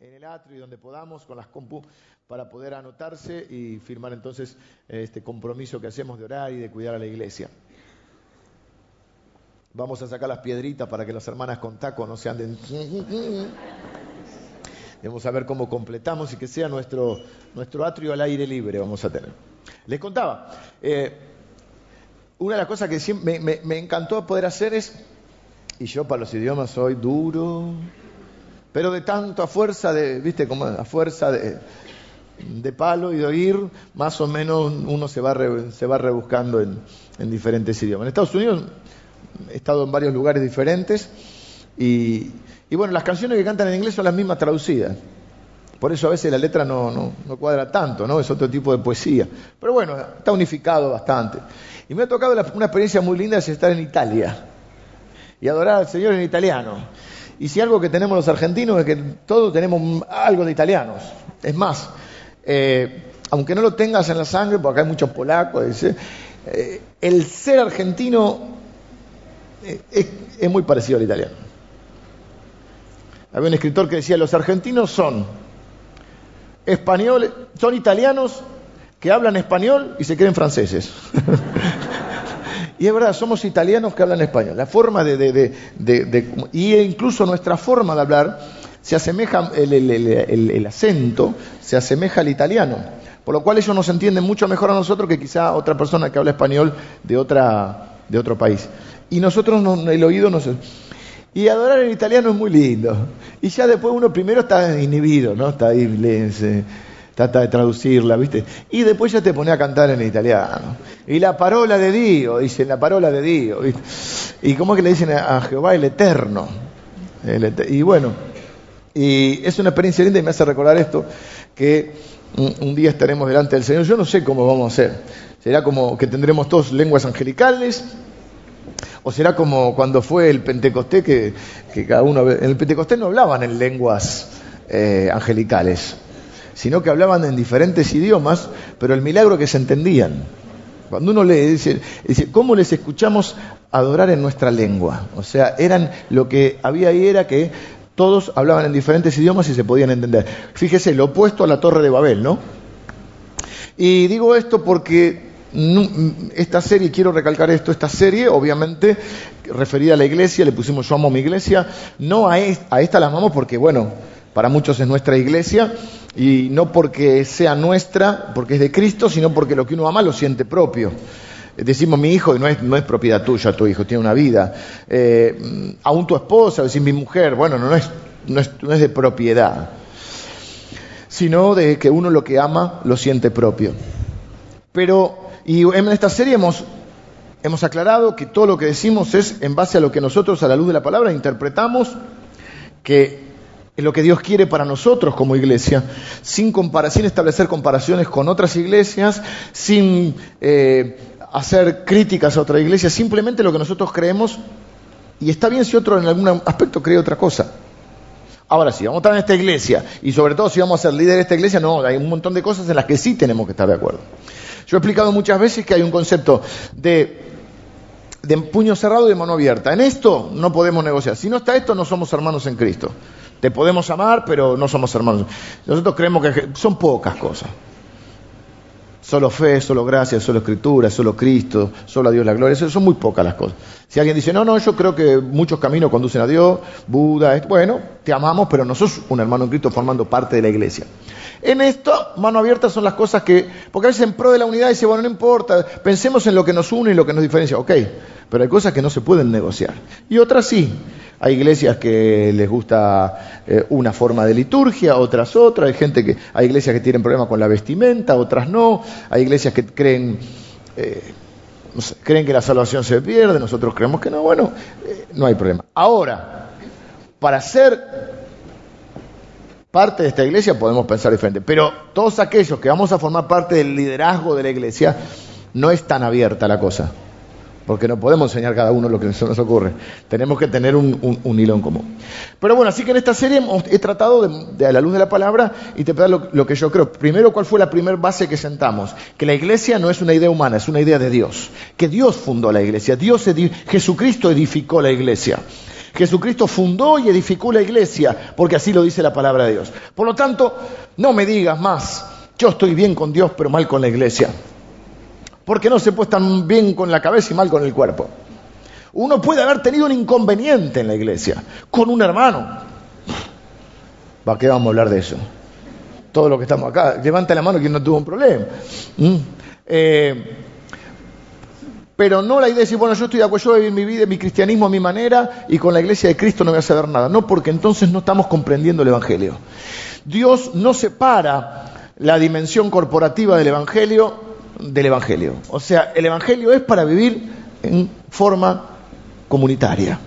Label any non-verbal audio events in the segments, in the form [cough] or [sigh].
en, el atrio y donde podamos con las compu para poder anotarse y firmar entonces este compromiso que hacemos de orar y de cuidar a la iglesia. Vamos a sacar las piedritas para que las hermanas con taco no se anden. Vamos a ver cómo completamos y que sea nuestro, nuestro atrio al aire libre vamos a tener. Les contaba, eh, una de las cosas que siempre me, encantó poder hacer es, y yo para los idiomas soy duro, pero de tanto a fuerza de, viste, como a fuerza de, de palo y de oír, más o menos uno se va, se va rebuscando en, en diferentes idiomas. En Estados Unidos he estado en varios lugares diferentes y, y, bueno, las canciones que cantan en inglés son las mismas traducidas. Por eso a veces la letra no, no, no, cuadra tanto, ¿no? Es otro tipo de poesía. Pero bueno, está unificado bastante. Y me ha tocado una experiencia muy linda es estar en Italia y adorar al Señor en italiano. Y si algo que tenemos los argentinos es que todos tenemos algo de italianos. Es más, eh, aunque no lo tengas en la sangre, porque acá hay muchos polacos, eh, el ser argentino es, muy parecido al italiano. Había un escritor que decía, los argentinos son españoles, son italianos que hablan español y se creen franceses. [laughs] y es verdad, somos italianos que hablan español. La forma de, y incluso nuestra forma de hablar se asemeja, el, acento se asemeja al italiano. Por lo cual ellos nos entienden mucho mejor a nosotros que quizá otra persona que habla español de, otra, de otro país y nosotros no, el oído no se... Y adorar en italiano es muy lindo. Y ya después uno primero está inhibido, ¿no? Está ahí, trata de traducirla, ¿viste? Y después ya te pone a cantar en italiano. Y la parola de Dios, dicen la parola de Dios. ¿viste? Y cómo es que le dicen a Jehová el Eterno. y bueno, y es una experiencia linda y me hace recordar esto, que un, día estaremos delante del Señor. Yo no sé cómo vamos a hacer. Será como que tendremos todos lenguas angelicales ¿O será como cuando fue el Pentecostés, que, cada uno... En el Pentecostés no hablaban en lenguas eh, angelicales, sino que hablaban en diferentes idiomas, pero el milagro que se entendían. Cuando uno le dice, dice, ¿cómo les escuchamos adorar en nuestra lengua? O sea, eran, lo que había ahí era que todos hablaban en diferentes idiomas y se podían entender. Fíjese, lo opuesto a la Torre de Babel, ¿no? Y digo esto porque esta serie, quiero recalcar esto, esta serie, obviamente, referida a la iglesia, le pusimos yo amo mi iglesia, no a, esta la amamos porque, bueno, para muchos es nuestra iglesia, y no porque sea nuestra, porque es de Cristo, sino porque lo que uno ama lo siente propio. Decimos mi hijo y no es, no es propiedad tuya, tu hijo tiene una vida. Eh, aún tu esposa, decir mi mujer, bueno, no es, no es, no es de propiedad, sino de que uno lo que ama lo siente propio. Pero y en esta serie hemos, hemos aclarado que todo lo que decimos es en base a lo que nosotros, a la luz de la palabra, interpretamos que es lo que Dios quiere para nosotros como iglesia, sin, sin establecer comparaciones con otras iglesias, sin eh, hacer críticas a otra iglesia, simplemente lo que nosotros creemos, y está bien si otro en algún aspecto cree otra cosa. Ahora, si vamos a estar en esta iglesia, y sobre todo si vamos a ser líder de esta iglesia, no, hay un montón de cosas en las que sí tenemos que estar de acuerdo. Yo he explicado muchas veces que hay un concepto de, de puño cerrado y de mano abierta. En esto no podemos negociar. Si no está esto, no somos hermanos en Cristo. Te podemos amar, pero no somos hermanos. Nosotros creemos que son pocas cosas. Solo fe, solo gracia, solo escritura, solo Cristo, solo a Dios la gloria. Eso son muy pocas las cosas. Si alguien dice, no, no, yo creo que muchos caminos conducen a Dios, Buda, bueno, te amamos, pero no sos un hermano en Cristo formando parte de la iglesia. En esto, mano abierta son las cosas que, porque a veces en pro de la unidad dice, bueno, no importa, pensemos en lo que nos une y lo que nos diferencia. Ok, pero hay cosas que no se pueden negociar. Y otras sí. Hay iglesias que les gusta eh, una forma de liturgia, otras otra. Hay gente que, hay iglesias que tienen problemas con la vestimenta, otras no. Hay iglesias que creen, eh, creen que la salvación se pierde, nosotros creemos que no. Bueno, eh, no hay problema. Ahora, para ser parte de esta iglesia podemos pensar diferente. Pero todos aquellos que vamos a formar parte del liderazgo de la iglesia, no es tan abierta la cosa. Porque no podemos enseñar cada uno lo que se nos ocurre. Tenemos que tener un, hilo en común. Pero bueno, así que en esta serie he tratado de, a la luz de la palabra interpretar lo, lo que yo creo. Primero, ¿cuál fue la primera base que sentamos? Que la iglesia no es una idea humana, es una idea de Dios. Que Dios fundó la iglesia. Dios Jesucristo edificó la iglesia Jesucristo fundó y edificó la iglesia, porque así lo dice la palabra de Dios. Por lo tanto, no me digas más, yo estoy bien con Dios, pero mal con la iglesia. Porque no se puede estar bien con la cabeza y mal con el cuerpo. Uno puede haber tenido un inconveniente en la iglesia, con un hermano. ¿Para qué vamos a hablar de eso? Todos los que estamos acá, levanta la mano quien no tuvo un problema. ¿Mm? Eh, pero no la idea de decir, bueno, yo estoy de acuerdo, yo vivir mi vida, mi cristianismo a mi manera y con la iglesia de Cristo no voy a saber nada. No, porque entonces no estamos comprendiendo el Evangelio. Dios no separa la dimensión corporativa del Evangelio del Evangelio. O sea, el Evangelio es para vivir en forma comunitaria.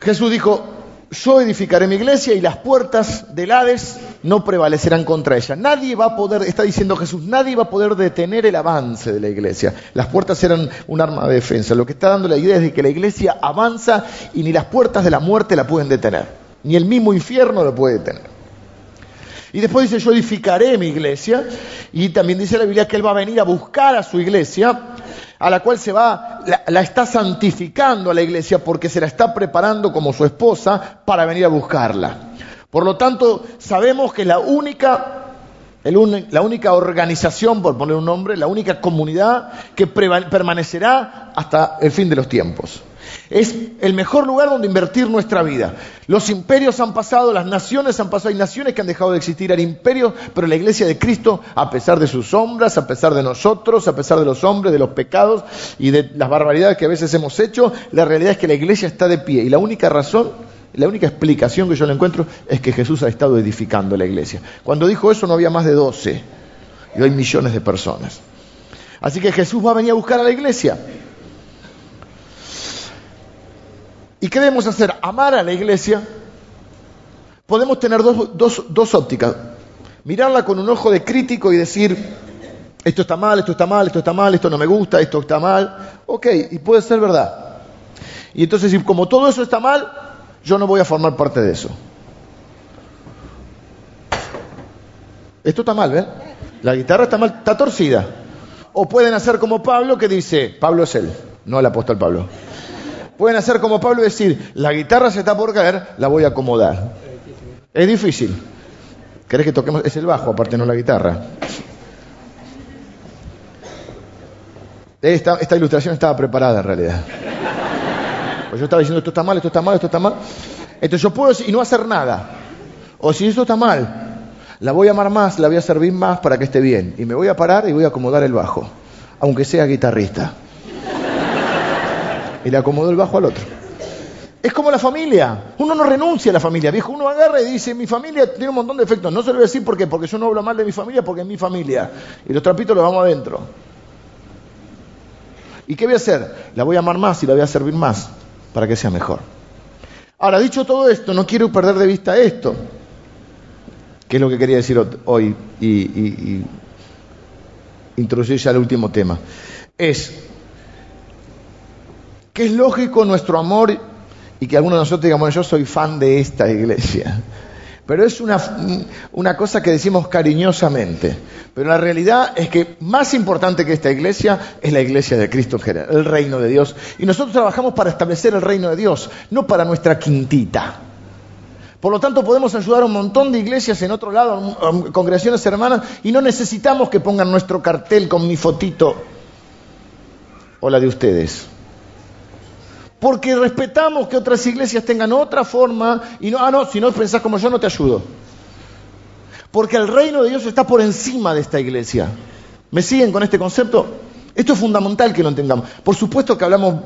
Jesús dijo, yo edificaré mi iglesia y las puertas del Hades no prevalecerán contra ella. Nadie va a poder, está diciendo Jesús, nadie va a poder detener el avance de la iglesia. Las puertas eran un arma de defensa. Lo que está dando la idea es de que la iglesia avanza y ni las puertas de la muerte la pueden detener. Ni el mismo infierno lo puede detener. Y después dice, yo edificaré mi iglesia. Y también dice la Biblia que Él va a venir a buscar a su iglesia a la cual se va, la, está santificando a la iglesia porque se la está preparando como su esposa para venir a buscarla. Por lo tanto, sabemos que la única, la única organización, por poner un nombre, la única comunidad que permanecerá hasta el fin de los tiempos. Es el mejor lugar donde invertir nuestra vida. Los imperios han pasado, las naciones han pasado, hay naciones que han dejado de existir, el imperio, pero la iglesia de Cristo, a pesar de sus sombras, a pesar de nosotros, a pesar de los hombres, de los pecados y de las barbaridades que a veces hemos hecho, la realidad es que la iglesia está de pie. Y la única razón, la única explicación que yo le encuentro es que Jesús ha estado edificando la iglesia. Cuando dijo eso no había más de doce, y hoy millones de personas. Así que Jesús va a venir a buscar a la iglesia. ¿Y qué debemos hacer? Amar a la iglesia. Podemos tener dos, ópticas. Mirarla con un ojo de crítico y decir, esto está mal, esto está mal, esto está mal, esto no me gusta, esto está mal. Ok, y puede ser verdad. Y entonces, como todo eso está mal, yo no voy a formar parte de eso. Esto está mal, ¿ven? La guitarra está mal, está torcida. O pueden hacer como Pablo que dice, Pablo es él, no el apóstol Pablo. Pueden hacer como Pablo y decir, la guitarra se está por caer, la voy a acomodar. Es difícil. ¿Querés que toquemos? Es el bajo, aparte no la guitarra. Esta, esta ilustración estaba preparada en realidad. Pues yo estaba diciendo, esto está mal, esto está mal, esto está mal. Entonces yo puedo y no hacer nada. O si esto está mal, la voy a amar más, la voy a servir más para que esté bien. Y me voy a parar y voy a acomodar el bajo, aunque sea guitarrista y le acomodó el bajo al otro. Es como la familia. Uno no renuncia a la familia. Viejo, uno agarra y dice, mi familia tiene un montón de efectos. No se lo voy a decir porque, porque yo no hablo mal de mi familia, porque es mi familia. Y los trapitos los vamos adentro. ¿Y qué voy a hacer? La voy a amar más y la voy a servir más para que sea mejor. Ahora, dicho todo esto, no quiero perder de vista esto, que es lo que quería decir hoy y, y, y introducir ya el último tema. Es que es lógico nuestro amor y que algunos de nosotros digamos, yo soy fan de esta iglesia. Pero es una, una, cosa que decimos cariñosamente. Pero la realidad es que más importante que esta iglesia es la iglesia de Cristo en general, el reino de Dios. Y nosotros trabajamos para establecer el reino de Dios, no para nuestra quintita. Por lo tanto, podemos ayudar a un montón de iglesias en otro lado, congregaciones hermanas, y no necesitamos que pongan nuestro cartel con mi fotito o la de ustedes porque respetamos que otras iglesias tengan otra forma y no, ah, no, si no pensás como yo no te ayudo. Porque el reino de Dios está por encima de esta iglesia. ¿Me siguen con este concepto? Esto es fundamental que lo entendamos. Por supuesto que hablamos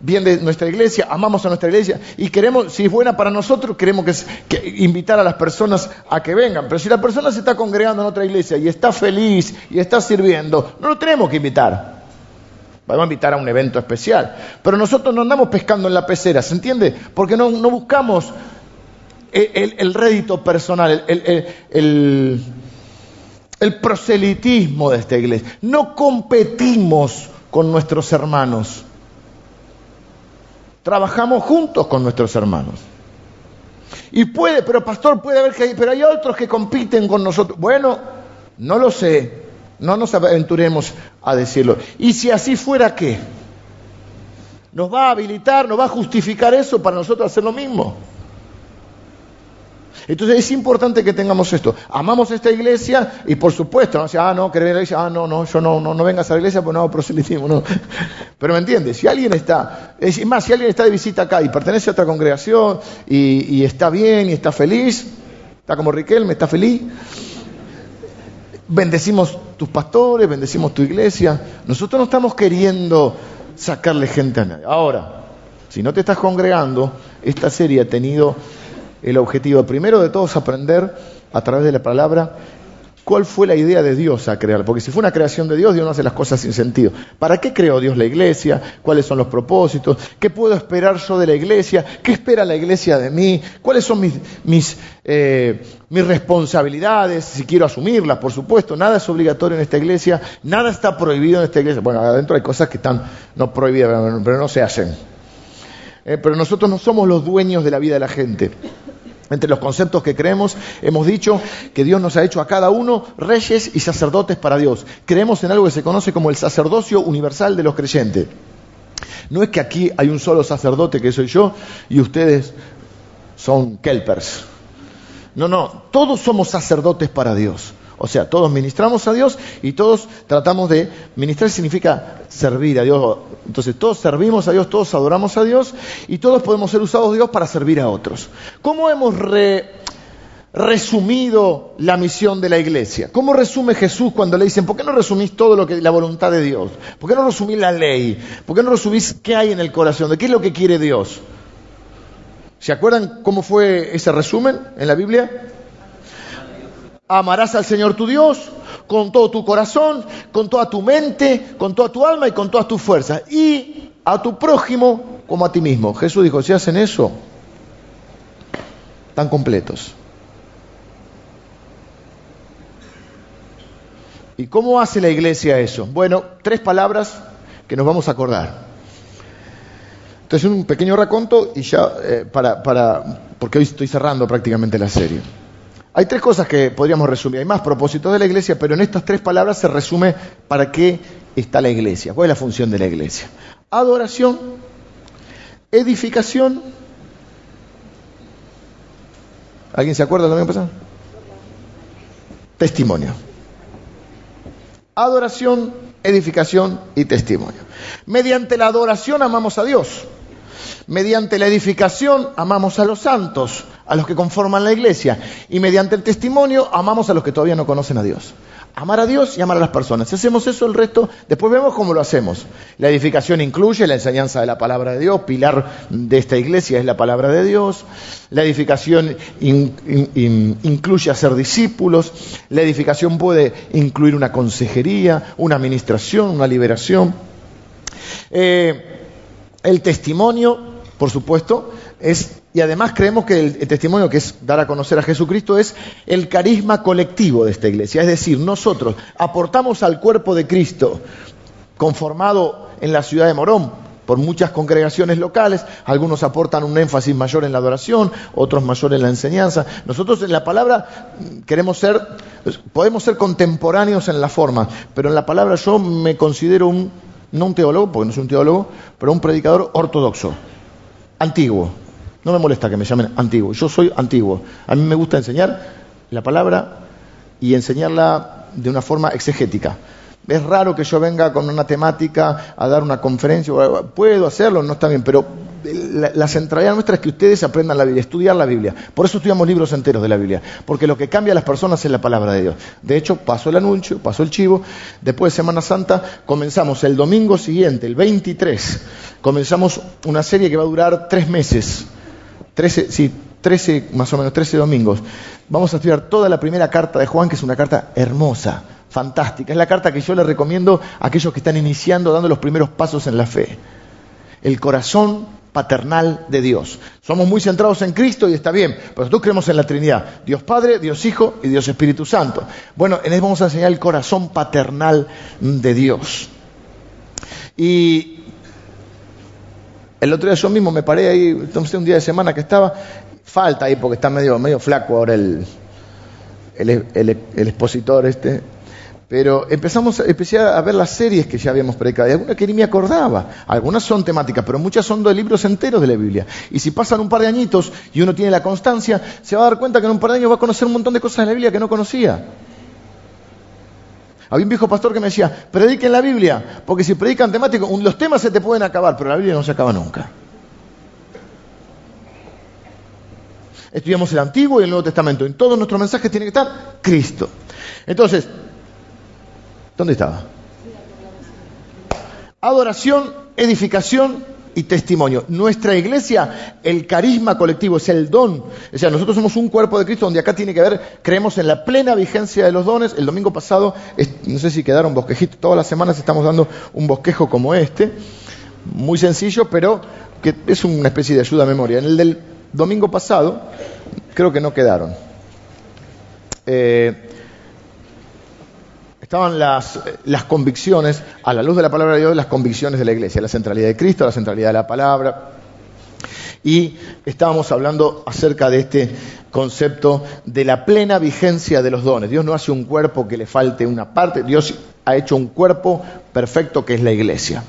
bien de nuestra iglesia, amamos a nuestra iglesia y queremos, si es buena para nosotros, queremos que, invitar a las personas a que vengan. Pero si la persona se está congregando en otra iglesia y está feliz y está sirviendo, no lo tenemos que invitar. Vamos a invitar a un evento especial. Pero nosotros no andamos pescando en la pecera, ¿se entiende? Porque no, buscamos el, rédito personal, el, el proselitismo de esta iglesia. No competimos con nuestros hermanos. Trabajamos juntos con nuestros hermanos. Y puede, pero pastor, puede haber que pero hay otros que compiten con nosotros. Bueno, no lo sé, no nos aventuremos a decirlo. ¿Y si así fuera qué? nos va a habilitar, nos va a justificar eso para nosotros hacer lo mismo. Entonces es importante que tengamos esto. Amamos esta iglesia y por supuesto, no sea, ah, no, querer la iglesia, ah, no, no, yo no, no, no vengas a la iglesia pues no hago proselitismo, no. [laughs] Pero me entiendes, si alguien está, es más, si alguien está de visita acá y pertenece a otra congregación y, y está bien y está feliz, está como Riquelme, está feliz, bendecimos tus pastores, bendecimos tu iglesia. Nosotros no estamos queriendo sacarle gente a nadie. Ahora, si no te estás congregando, esta serie ha tenido el objetivo primero de todos aprender a través de la palabra cuál fue la idea de Dios a crear. Porque si fue una creación de Dios, Dios no hace las cosas sin sentido. ¿Para qué creó Dios la iglesia? ¿Cuáles son los propósitos? ¿Qué puedo esperar yo de la iglesia? ¿Qué espera la iglesia de mí? ¿Cuáles son mis, mis, eh, mis responsabilidades? Si quiero asumirlas, por supuesto. Nada es obligatorio en esta iglesia, nada está prohibido en esta iglesia. Bueno, adentro hay cosas que están no prohibidas, pero no se hacen. Eh, pero nosotros no somos los dueños de la vida de la gente. Entre los conceptos que creemos, hemos dicho que Dios nos ha hecho a cada uno reyes y sacerdotes para Dios. Creemos en algo que se conoce como el sacerdocio universal de los creyentes. No es que aquí hay un solo sacerdote que soy yo y ustedes son kelpers. No, no, todos somos sacerdotes para Dios. O sea, todos ministramos a Dios y todos tratamos de ministrar significa servir a Dios. Entonces, todos servimos a Dios, todos adoramos a Dios y todos podemos ser usados Dios para servir a otros. ¿Cómo hemos resumido la misión de la iglesia? ¿Cómo resume Jesús cuando le dicen, ¿por qué no resumís todo lo que la voluntad de Dios? ¿Por qué no resumís la ley? ¿Por qué no resumís qué hay en el corazón? ¿De qué es lo que quiere Dios? ¿Se acuerdan cómo fue ese resumen en la Biblia? Amarás al Señor tu Dios con todo tu corazón, con toda tu mente, con toda tu alma y con todas tus fuerzas. Y a tu prójimo como a ti mismo. Jesús dijo, si hacen eso, están completos. ¿Y cómo hace la iglesia eso? Bueno, tres palabras que nos vamos a acordar. Entonces, un pequeño raconto y ya eh, para, para, porque hoy estoy cerrando prácticamente la serie. Hay tres cosas que podríamos resumir. Hay más propósitos de la iglesia, pero en estas tres palabras se resume para qué está la iglesia. ¿Cuál es la función de la iglesia? Adoración, edificación. ¿Alguien se acuerda de lo que pasado? Testimonio. Adoración, edificación y testimonio. Mediante la adoración amamos a Dios. Mediante la edificación amamos a los santos a los que conforman la iglesia. Y mediante el testimonio amamos a los que todavía no conocen a Dios. Amar a Dios y amar a las personas. Si hacemos eso, el resto, después vemos cómo lo hacemos. La edificación incluye la enseñanza de la palabra de Dios, pilar de esta iglesia es la palabra de Dios. La edificación incluye hacer discípulos. La edificación puede incluir una consejería, una administración, una liberación. Eh, el testimonio, por supuesto, es y además creemos que el, testimonio que es dar a conocer a Jesucristo es el carisma colectivo de esta iglesia. Es decir, nosotros aportamos al cuerpo de Cristo conformado en la ciudad de Morón por muchas congregaciones locales, algunos aportan un énfasis mayor en la adoración, otros mayor en la enseñanza. Nosotros en la palabra queremos ser, podemos ser contemporáneos en la forma, pero en la palabra yo me considero un, no un teólogo, porque no soy un teólogo, pero un predicador ortodoxo, antiguo no me molesta que me llamen antiguo. Yo soy antiguo. A mí me gusta enseñar la palabra y enseñarla de una forma exegética. Es raro que yo venga con una temática a dar una conferencia. Puedo hacerlo, no está bien, pero la, centralidad nuestra es que ustedes aprendan la Biblia, estudiar la Biblia. Por eso estudiamos libros enteros de la Biblia, porque lo que cambia a las personas es la palabra de Dios. De hecho, pasó el anuncio, pasó el chivo. Después de Semana Santa comenzamos el domingo siguiente, el 23. Comenzamos una serie que va a durar tres meses 13, sí, 13, más o menos 13 domingos, vamos a estudiar toda la primera carta de Juan, que es una carta hermosa, fantástica. Es la carta que yo le recomiendo a aquellos que están iniciando, dando los primeros pasos en la fe. El corazón paternal de Dios. Somos muy centrados en Cristo y está bien, pero nosotros creemos en la Trinidad, Dios Padre, Dios Hijo y Dios Espíritu Santo. Bueno, en él vamos a enseñar el corazón paternal de Dios. Y el otro día yo mismo me paré ahí, entonces un día de semana que estaba, falta ahí porque está medio, medio flaco ahora el, el, expositor este, Pero empezamos, empecé a ver las series que ya habíamos predicado, y algunas que ni me acordaba. Algunas son temáticas, pero muchas son de libros enteros de la Biblia. Y si pasan un par de añitos y uno tiene la constancia, se va a dar cuenta que en un par de años va a conocer un montón de cosas de la Biblia que no conocía. Había un viejo pastor que me decía, prediquen la Biblia, porque si predican temáticos, los temas se te pueden acabar, pero la Biblia no se acaba nunca. Estudiamos el Antiguo y el Nuevo Testamento. En todos nuestros mensajes tiene que estar Cristo. Entonces, ¿Dónde estaba? Adoración, edificación y testimonio. Nuestra iglesia, el carisma colectivo, es el don. O sea, nosotros somos un cuerpo de Cristo donde acá tiene que haber, creemos en la plena vigencia de los dones. El domingo pasado, no sé si quedaron bosquejitos, todas las semanas estamos dando un bosquejo como este, muy sencillo, pero que es una especie de ayuda a memoria. En el del domingo pasado, creo que no quedaron. Eh, estaban las, las, convicciones, a la luz de la palabra de Dios, las convicciones de la iglesia, la centralidad de Cristo, la centralidad de la palabra. Y estábamos hablando acerca de este concepto de la plena vigencia de los dones. Dios no hace un cuerpo que le falte una parte, Dios ha hecho un cuerpo perfecto que es la iglesia.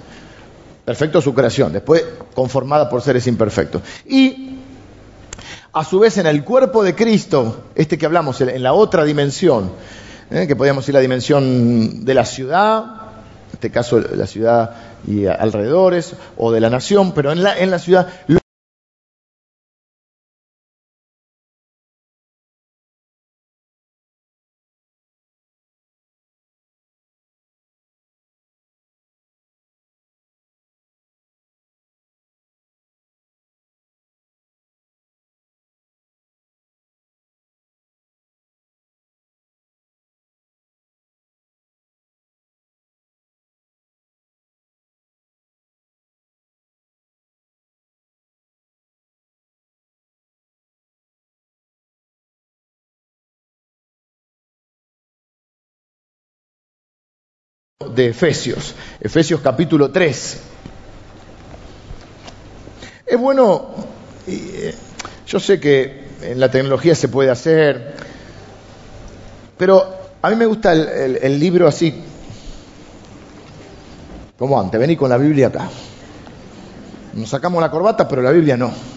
Perfecto su creación, después conformada por seres imperfectos. Y a su vez en el cuerpo de Cristo, este que hablamos, en la otra dimensión, ¿eh? que podríamos ir a la dimensión de la ciudad, en este caso la ciudad y alrededores, o de la nación, pero en la, en la ciudad de Efesios, Efesios capítulo 3. Es bueno, eh, yo sé que en la tecnología se puede hacer, pero a mí me gusta el, libro así, como antes, vení con la Biblia acá. Nos sacamos la corbata, pero la Biblia no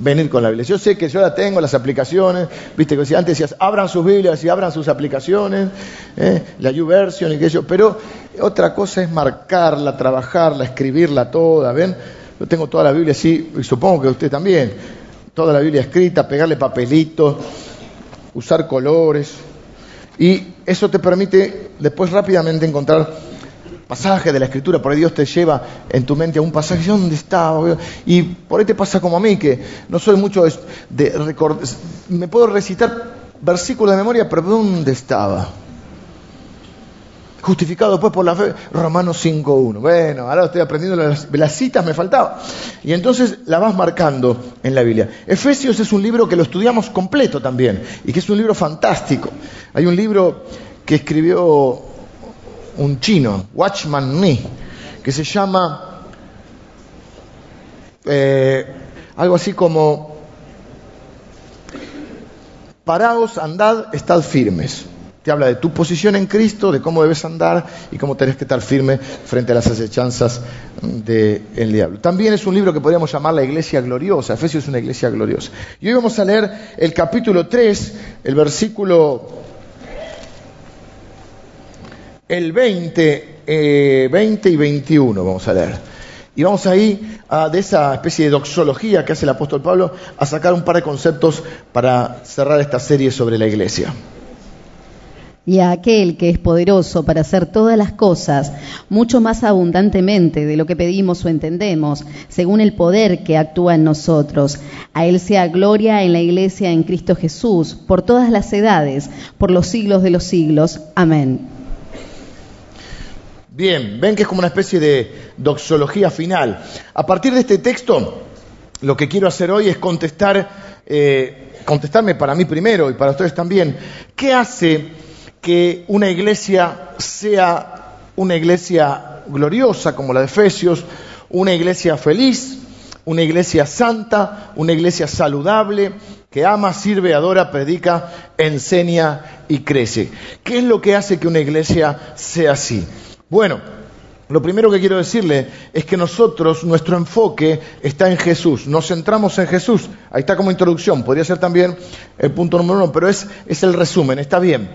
venir con la Biblia. Yo sé que yo la tengo, las aplicaciones, viste que antes decías, abran sus Biblias y abran sus aplicaciones, ¿eh? la YouVersion y qué yo, pero otra cosa es marcarla, trabajarla, escribirla toda, ¿ven? Yo tengo toda la Biblia así, y supongo que usted también, toda la Biblia escrita, pegarle papelitos, usar colores, y eso te permite después rápidamente encontrar pasaje de la escritura, por ahí Dios te lleva en tu mente a un pasaje, ¿dónde estaba? Y por ahí te pasa como a mí, que no soy mucho de, recordar, me puedo recitar versículos de memoria, pero ¿dónde estaba? Justificado después por la fe, Romanos 5.1. Bueno, ahora estoy aprendiendo las, las citas, me faltaba. Y entonces la vas marcando en la Biblia. Efesios es un libro que lo estudiamos completo también, y que es un libro fantástico. Hay un libro que escribió un chino, Watchman Nee, que se llama eh, algo así como Paraos, andad, estad firmes. Te habla de tu posición en Cristo, de cómo debes andar y cómo tenés que estar firme frente a las acechanzas del diablo. También es un libro que podríamos llamar la iglesia gloriosa. Efesios es una iglesia gloriosa. Y hoy vamos a leer el capítulo 3, el versículo el 20, 20 eh, y 21 vamos a leer. Y vamos ahí a, de esa especie de doxología que hace el apóstol Pablo a sacar un par de conceptos para cerrar esta serie sobre la iglesia. Y a aquel que es poderoso para hacer todas las cosas mucho más abundantemente de lo que pedimos o entendemos, según el poder que actúa en nosotros. A Él sea gloria en la iglesia en Cristo Jesús, por todas las edades, por los siglos de los siglos. Amén. Bien, ven que es como una especie de doxología final. A partir de este texto, lo que quiero hacer hoy es contestar, eh, contestarme para mí primero y para ustedes también, ¿qué hace que una iglesia sea una iglesia gloriosa como la de Efesios, una iglesia feliz una iglesia santa, una iglesia saludable, que ama, sirve, adora, predica, enseña y crece. ¿Qué es lo que hace que una iglesia sea así? Bueno, lo primero que quiero decirle es que nosotros, nuestro enfoque está en Jesús, nos centramos en Jesús. Ahí está como introducción, podría ser también el punto número uno, pero es, es el resumen, está bien.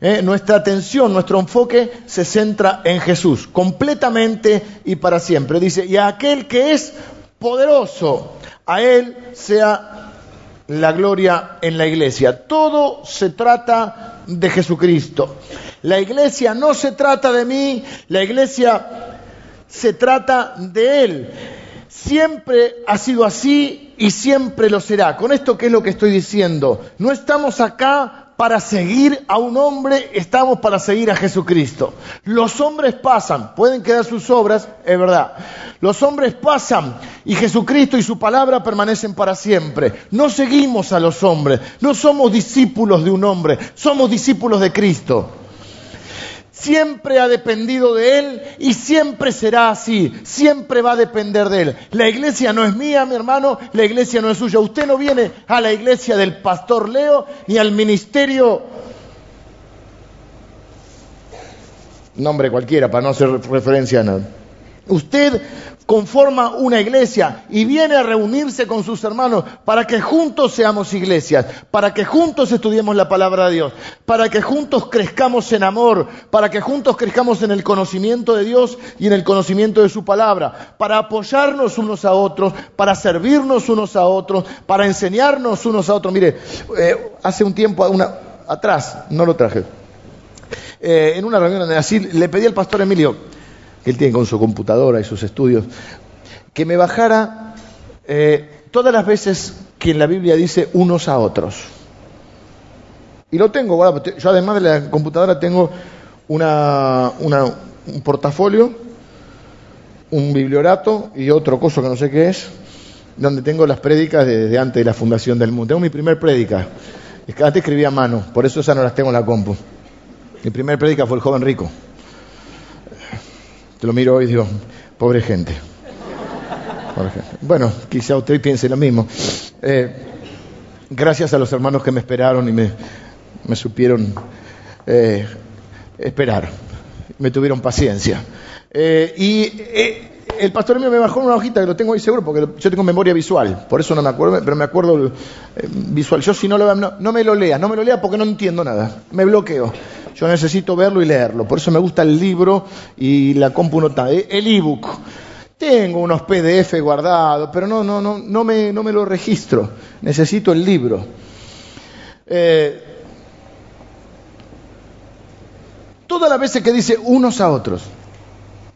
Eh, nuestra atención, nuestro enfoque se centra en Jesús, completamente y para siempre. Dice, y a aquel que es poderoso, a Él sea la gloria en la iglesia. Todo se trata de Jesucristo. La iglesia no se trata de mí, la iglesia se trata de Él. Siempre ha sido así y siempre lo será. Con esto, ¿qué es lo que estoy diciendo? No estamos acá para seguir a un hombre, estamos para seguir a Jesucristo. Los hombres pasan, pueden quedar sus obras, es verdad. Los hombres pasan y Jesucristo y su palabra permanecen para siempre. No seguimos a los hombres, no somos discípulos de un hombre, somos discípulos de Cristo siempre ha dependido de Él y siempre será así, siempre va a depender de Él. La iglesia no es mía, mi hermano, la iglesia no es suya. Usted no viene a la iglesia del pastor Leo ni al ministerio, nombre cualquiera para no hacer referencia a nada. Usted conforma una iglesia y viene a reunirse con sus hermanos para que juntos seamos iglesias, para que juntos estudiemos la palabra de Dios, para que juntos crezcamos en amor, para que juntos crezcamos en el conocimiento de Dios y en el conocimiento de su palabra, para apoyarnos unos a otros, para servirnos unos a otros, para enseñarnos unos a otros. Mire, eh, hace un tiempo atrás, no lo traje, eh, en una reunión así le pedí al pastor Emilio, él tiene con su computadora y sus estudios, que me bajara eh, todas las veces que en la Biblia dice unos a otros. Y lo tengo, yo además de la computadora tengo una, un portafolio, un bibliorato y otro coso que no sé qué es, donde tengo las prédicas desde antes de la fundación del mundo. Tengo mi primer prédica. Es que antes escribía a mano, por eso esas no las tengo en la compu. Mi primer prédica fue el joven rico. Te lo miro hoy y digo, pobre gente. Bueno, quizá usted piense lo mismo. Eh, gracias a los hermanos que me esperaron y me, supieron eh, esperar, me tuvieron paciencia. Eh, y el pastor mío me bajó una hojita que lo tengo ahí seguro porque yo tengo memoria visual, por eso no me acuerdo, pero me acuerdo visual. Yo si no lo no, no me lo lea, no me lo lea porque no entiendo nada, me bloqueo. Yo necesito verlo y leerlo. Por eso me gusta el libro y la compu no eh, El ebook. Tengo unos PDF guardados, pero no, no, no, no, me, no me lo registro. Necesito el libro. Eh, todas las veces que dice unos a otros,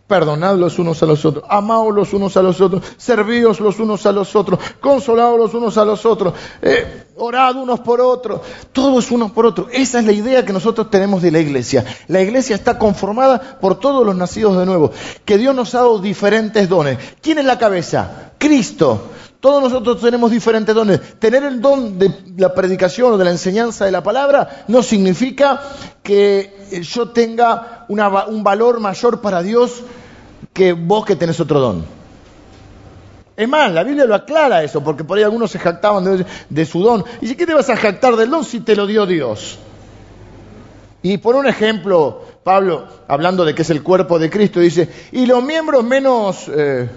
Perdonad los unos a los otros, amaos los unos a los otros, servíos los unos a los otros, consolados los unos a los otros, eh, orad unos por otros, todos unos por otros. Esa es la idea que nosotros tenemos de la iglesia. La iglesia está conformada por todos los nacidos de nuevo, que Dios nos ha dado diferentes dones. ¿Quién es la cabeza? Cristo. Todos nosotros tenemos diferentes dones. Tener el don de la predicación o de la enseñanza de la palabra no significa que yo tenga un valor mayor para Dios que vos que tenés otro don. Es más, la Biblia lo aclara eso, porque por ahí algunos se jactaban de, su don. Y si qué te vas a jactar del don si te lo dio Dios. Y por un ejemplo, Pablo, hablando de que es el cuerpo de Cristo, dice, y los miembros menos, eh,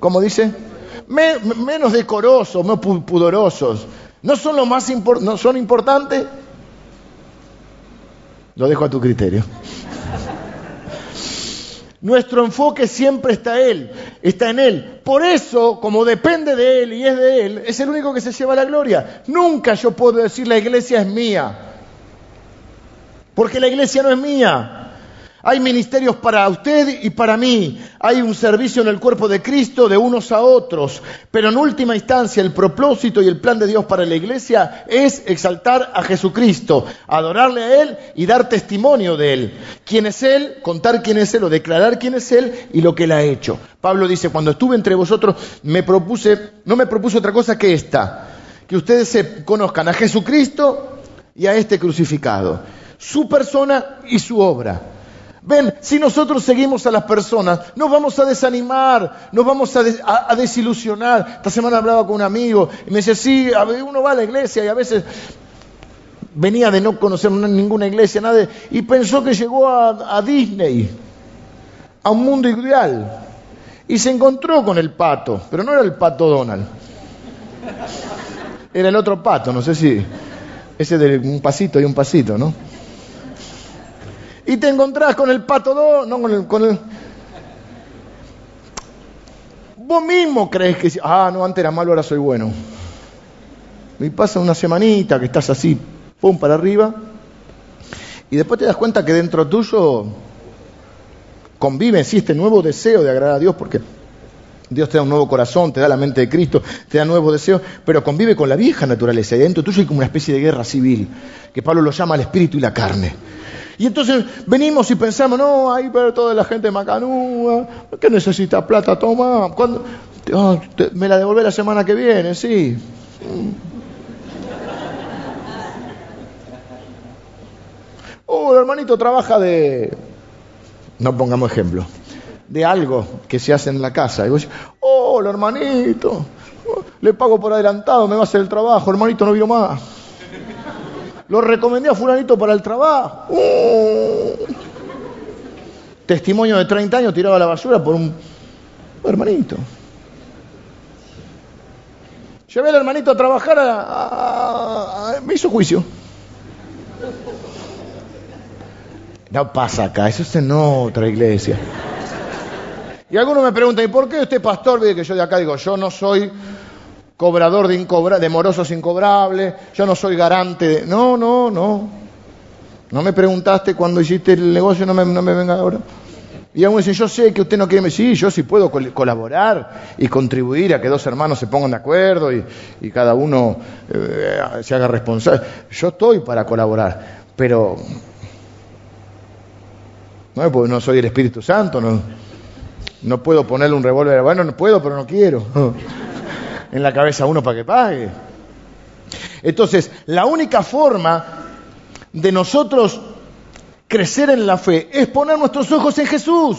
¿cómo dice? Menos decorosos, menos pudorosos, ¿no son lo más no son importantes? Lo dejo a tu criterio. Nuestro enfoque siempre está Él, está en Él. Por eso, como depende de Él y es de Él, es el único que se lleva la gloria. Nunca yo puedo decir la iglesia es mía, porque la iglesia no es mía. Hay ministerios para usted y para mí. Hay un servicio en el cuerpo de Cristo de unos a otros. Pero en última instancia el propósito y el plan de Dios para la iglesia es exaltar a Jesucristo, adorarle a Él y dar testimonio de Él. ¿Quién es Él? Contar quién es Él o declarar quién es Él y lo que Él ha hecho. Pablo dice, cuando estuve entre vosotros me propuse, no me propuse otra cosa que esta, que ustedes se conozcan a Jesucristo y a este crucificado, su persona y su obra Ven, si nosotros seguimos a las personas, nos vamos a desanimar, nos vamos a, a, desilusionar. Esta semana hablaba con un amigo y me decía, sí, uno va a la iglesia y a veces venía de no conocer ninguna iglesia, nada, y pensó que llegó a Disney, a un mundo ideal, y se encontró con el pato, pero no era el pato Donald, era el otro pato, no sé si, ese de un pasito y un pasito, ¿no? Y te encontrás con el pato Donald, no con el, con el... Vos mismo crees que, ah, no, antes era malo, ahora soy bueno. Y pasa una semanita que estás así pum, para arriba, y después te das cuenta que dentro tuyo convive existe este nuevo deseo de agradar a Dios, porque Dios te da un nuevo corazón, te da la mente de Cristo, te da nuevos deseos, pero convive con la vieja naturaleza, y dentro tuyo hay como una especie de guerra civil, que Pablo lo llama el espíritu y la carne. Y entonces venimos y pensamos, no, ahí ver toda la gente macanúa, ¿qué necesita plata? Toma, ¿Cuándo? Ah, me la devolvé la semana que viene, sí. Oh, el hermanito trabaja de, no pongamos ejemplo, de algo que se hace en la casa. Y vos decís, oh, el hermanito, le pago por adelantado, me va a hacer el trabajo, hermanito no vino más. Lo recomendé a fulanito para el trabajo. Oh. Testimonio de 30 años tirado a la basura por un hermanito. Llevé al hermanito a trabajar, me hizo juicio. No pasa acá, eso es en otra iglesia. Y algunos me preguntan, ¿y por qué usted pastor? Ve que yo de acá digo, yo no soy cobrador de, incobra de morosos incobrables, yo no soy garante de... No, no, no. No me preguntaste cuando hiciste el negocio, no me, no venga ahora. Y aún dicen, yo sé que usted no quiere... Sí, yo sí puedo colaborar y contribuir a que dos hermanos se pongan de acuerdo y, cada uno eh, se haga responsable. Yo estoy para colaborar, pero no, porque no soy el Espíritu Santo, no, no puedo ponerle un revólver, bueno, no puedo, pero no quiero, [laughs] en la cabeza uno para que pague. Entonces, la única forma de nosotros crecer en la fe es poner nuestros ojos en Jesús.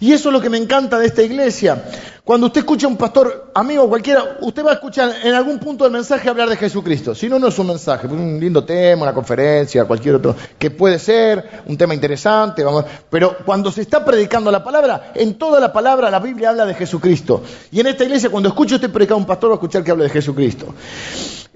Y eso es lo que me encanta de esta iglesia. Cuando usted escucha a un pastor, amigo, cualquiera, usted va a escuchar en algún punto del mensaje hablar de Jesucristo. Si no, no es un mensaje, es un lindo tema, una conferencia, cualquier otro, que puede ser un tema interesante, vamos. Pero cuando se está predicando la palabra, en toda la palabra la Biblia habla de Jesucristo. Y en esta iglesia, cuando escucho usted predicar a un pastor, va a escuchar que habla de Jesucristo.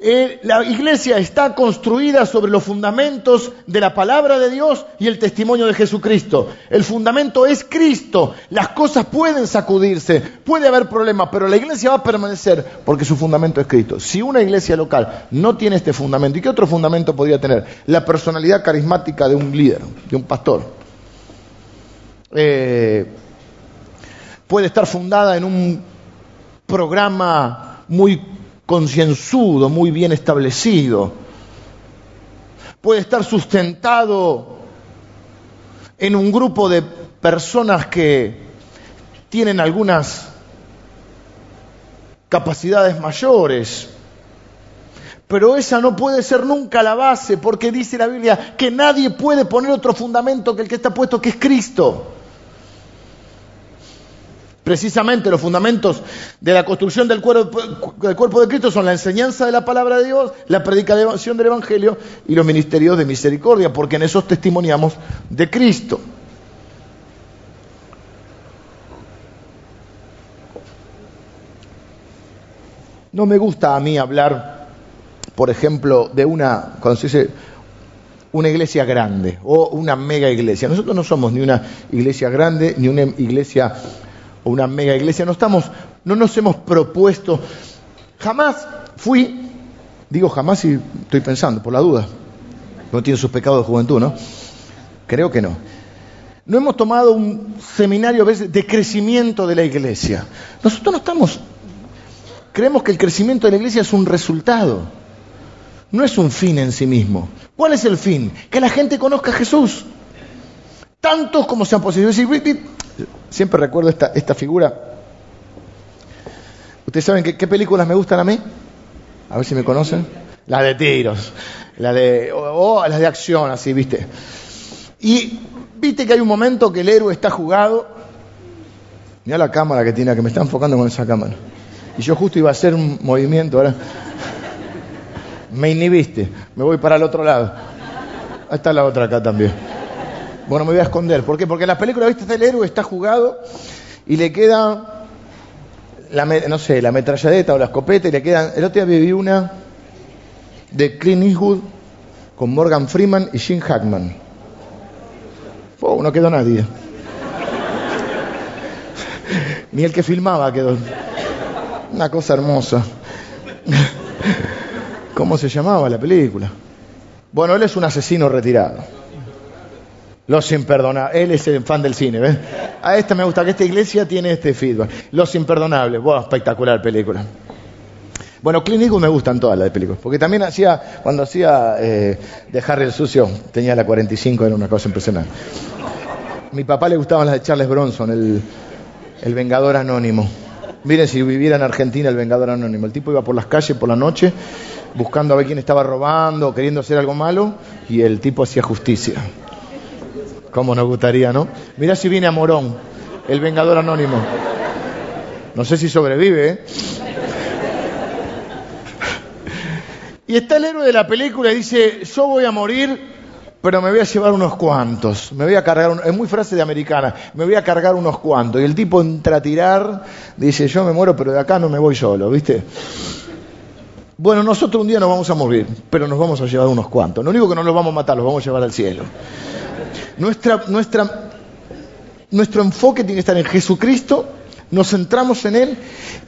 Eh, la iglesia está construida sobre los fundamentos de la palabra de Dios y el testimonio de Jesucristo. El fundamento es Cristo. Las cosas pueden sacudirse, puede haber problemas, pero la iglesia va a permanecer porque su fundamento es Cristo. Si una iglesia local no tiene este fundamento, ¿y qué otro fundamento podría tener? La personalidad carismática de un líder, de un pastor. Eh, puede estar fundada en un programa muy concienzudo, muy bien establecido. Puede estar sustentado en un grupo de personas que tienen algunas capacidades mayores. Pero esa no puede ser nunca la base, porque dice la Biblia que nadie puede poner otro fundamento que el que está puesto, que es Cristo. Precisamente los fundamentos de la construcción del cuerpo, del cuerpo, de Cristo son la enseñanza de la palabra de Dios, la predicación del Evangelio y los ministerios de misericordia, porque en esos testimoniamos de Cristo. No me gusta a mí hablar, por ejemplo, de una, cuando se dice una iglesia grande o una mega iglesia. Nosotros no somos ni una iglesia grande ni una iglesia o una mega iglesia, no estamos, no nos hemos propuesto, jamás fui, digo jamás y estoy pensando, por la duda, no tiene sus pecados de juventud, ¿no? Creo que no. No hemos tomado un seminario a veces de crecimiento de la iglesia. Nosotros no estamos, creemos que el crecimiento de la iglesia es un resultado, no es un fin en sí mismo. ¿Cuál es el fin? Que la gente conozca a Jesús. Tantos como sean posibles. Siempre recuerdo esta, esta figura. ¿Ustedes saben qué, películas me gustan a mí? A ver si me conocen. Las de tiros. La de, o, o las de acción, así, ¿viste? Y viste que hay un momento que el héroe está jugado. Mira la cámara que tiene, que me está enfocando con esa cámara. Y yo justo iba a hacer un movimiento, ahora. Me inhibiste, me voy para el otro lado. Ahí está la otra acá también. Bueno, me voy a esconder. ¿Por qué? Porque en la película, viste, el héroe está jugado y le queda, la, no sé, la metralladeta o la escopeta y le quedan... El otro día viví una de Clint Eastwood con Morgan Freeman y Jim Hackman. Oh, no quedó nadie. [laughs] Ni el que filmaba quedó. Una cosa hermosa. [laughs] ¿Cómo se llamaba la película? Bueno, él es un asesino retirado. Los imperdonables. Él es el fan del cine, ¿ves? A esta me gusta que esta iglesia tiene este feedback. Los imperdonables. Wow, espectacular película. Bueno, Clint Eastwood me gustan todas las películas, porque también hacía, cuando hacía eh, de Harry el Sucio, tenía la 45, era una cosa impresionante. Mi papá le gustaban las de Charles Bronson, el, el Vengador Anónimo. Miren, si viviera en Argentina el Vengador Anónimo. El tipo iba por las calles por la noche buscando a ver quién estaba robando, queriendo hacer algo malo, y el tipo hacía justicia. ¿Cómo nos gustaría, no? Mira si viene a Morón, el Vengador Anónimo. No sé si sobrevive, ¿eh? Y está el héroe de la película y dice, yo voy a morir, pero me voy a llevar unos cuantos. Me voy a cargar, es muy frase de americana, me voy a cargar unos cuantos. Y el tipo entra a tirar, dice, yo me muero, pero de acá no me voy solo, ¿viste? Bueno, nosotros un día nos vamos a morir, pero nos vamos a llevar unos cuantos. No digo que no los vamos a matar, los vamos a llevar al cielo. Nuestra, nuestra, nuestro enfoque tiene que estar en Jesucristo, nos centramos en Él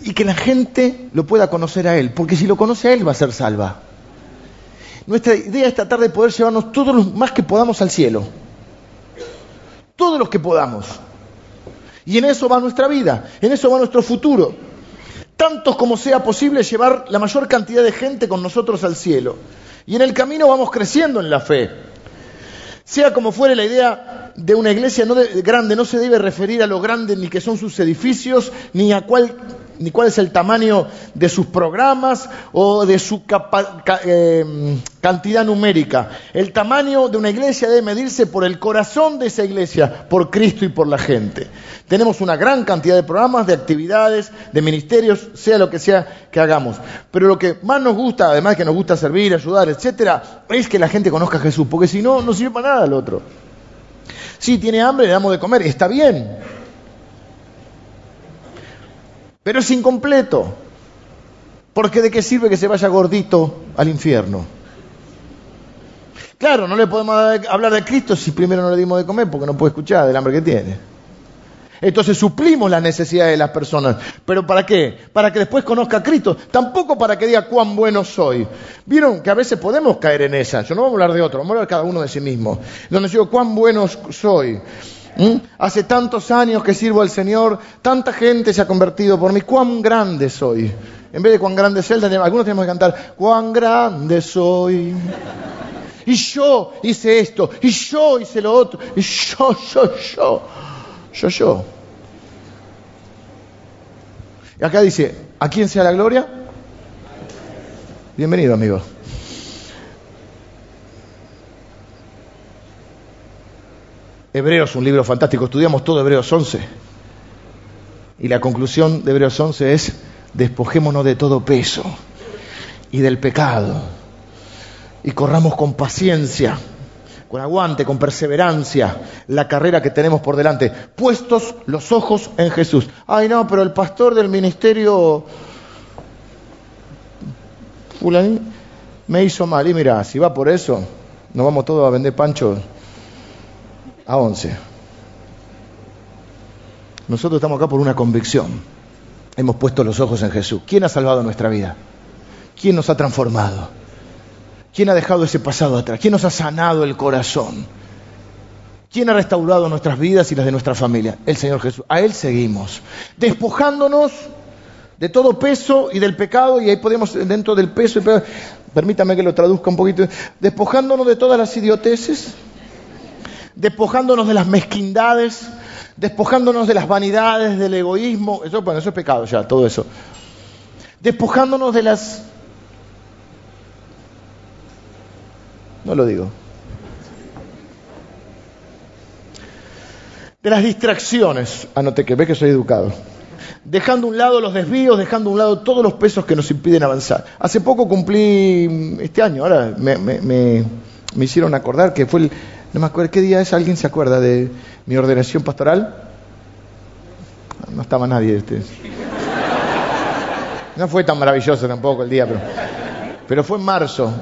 y que la gente lo pueda conocer a Él, porque si lo conoce a Él va a ser salva. Nuestra idea esta tarde es poder llevarnos todos los más que podamos al cielo. Todos los que podamos. Y en eso va nuestra vida, en eso va nuestro futuro. Tantos como sea posible llevar la mayor cantidad de gente con nosotros al cielo. Y en el camino vamos creciendo en la fe. Sea como fuere la idea de una iglesia no de, grande, no se debe referir a lo grande ni que son sus edificios, ni a cuál ni cuál es el tamaño de sus programas o de su eh, cantidad numérica. El tamaño de una iglesia debe medirse por el corazón de esa iglesia, por Cristo y por la gente. Tenemos una gran cantidad de programas, de actividades, de ministerios, sea lo que sea que hagamos. Pero lo que más nos gusta, además que nos gusta servir, ayudar, etcétera, es que la gente conozca a Jesús, porque si no, no sirve para nada el otro. Si tiene hambre, le damos de comer, está bien. Pero es incompleto. Porque de qué sirve que se vaya gordito al infierno. Claro, no le podemos hablar de Cristo si primero no le dimos de comer porque no puede escuchar del hambre que tiene. Entonces suplimos las necesidades de las personas. ¿Pero para qué? Para que después conozca a Cristo. Tampoco para que diga cuán bueno soy. Vieron que a veces podemos caer en esa. Yo no voy a hablar de otro, vamos a hablar cada uno de sí mismo. Donde digo cuán bueno soy. ¿Mm? Hace tantos años que sirvo al Señor, tanta gente se ha convertido por mí. ¿Cuán grande soy? En vez de cuán grande es Él, algunos tenemos que cantar, cuán grande soy. Y yo hice esto, y yo hice lo otro, y yo, yo, yo, yo, yo. Y acá dice, ¿a quién sea la gloria? Bienvenido, amigo. Hebreos, un libro fantástico, estudiamos todo Hebreos 11. Y la conclusión de Hebreos 11 es, despojémonos de todo peso y del pecado. Y corramos con paciencia, con aguante, con perseverancia, la carrera que tenemos por delante, puestos los ojos en Jesús. Ay, no, pero el pastor del ministerio me hizo mal. Y mira, si va por eso, nos vamos todos a vender panchos a 11. Nosotros estamos acá por una convicción. Hemos puesto los ojos en Jesús. ¿Quién ha salvado nuestra vida? ¿Quién nos ha transformado? ¿Quién ha dejado ese pasado atrás? ¿Quién nos ha sanado el corazón? ¿Quién ha restaurado nuestras vidas y las de nuestra familia? El Señor Jesús. A Él seguimos. Despojándonos de todo peso y del pecado, y ahí podemos, dentro del peso, permítame que lo traduzca un poquito, despojándonos de todas las idioteces, despojándonos de las mezquindades, despojándonos de las vanidades, del egoísmo, eso, bueno, eso es pecado ya, todo eso. Despojándonos de las no lo digo. De las distracciones, anote que ve que soy educado. Dejando a un lado los desvíos, dejando a un lado todos los pesos que nos impiden avanzar. Hace poco cumplí, este año, ahora me, me, me, me hicieron acordar que fue el, no me acuerdo qué día es, ¿alguien se acuerda de mi ordenación pastoral? No estaba nadie. Este. No fue tan maravilloso tampoco el día, pero, pero fue en marzo.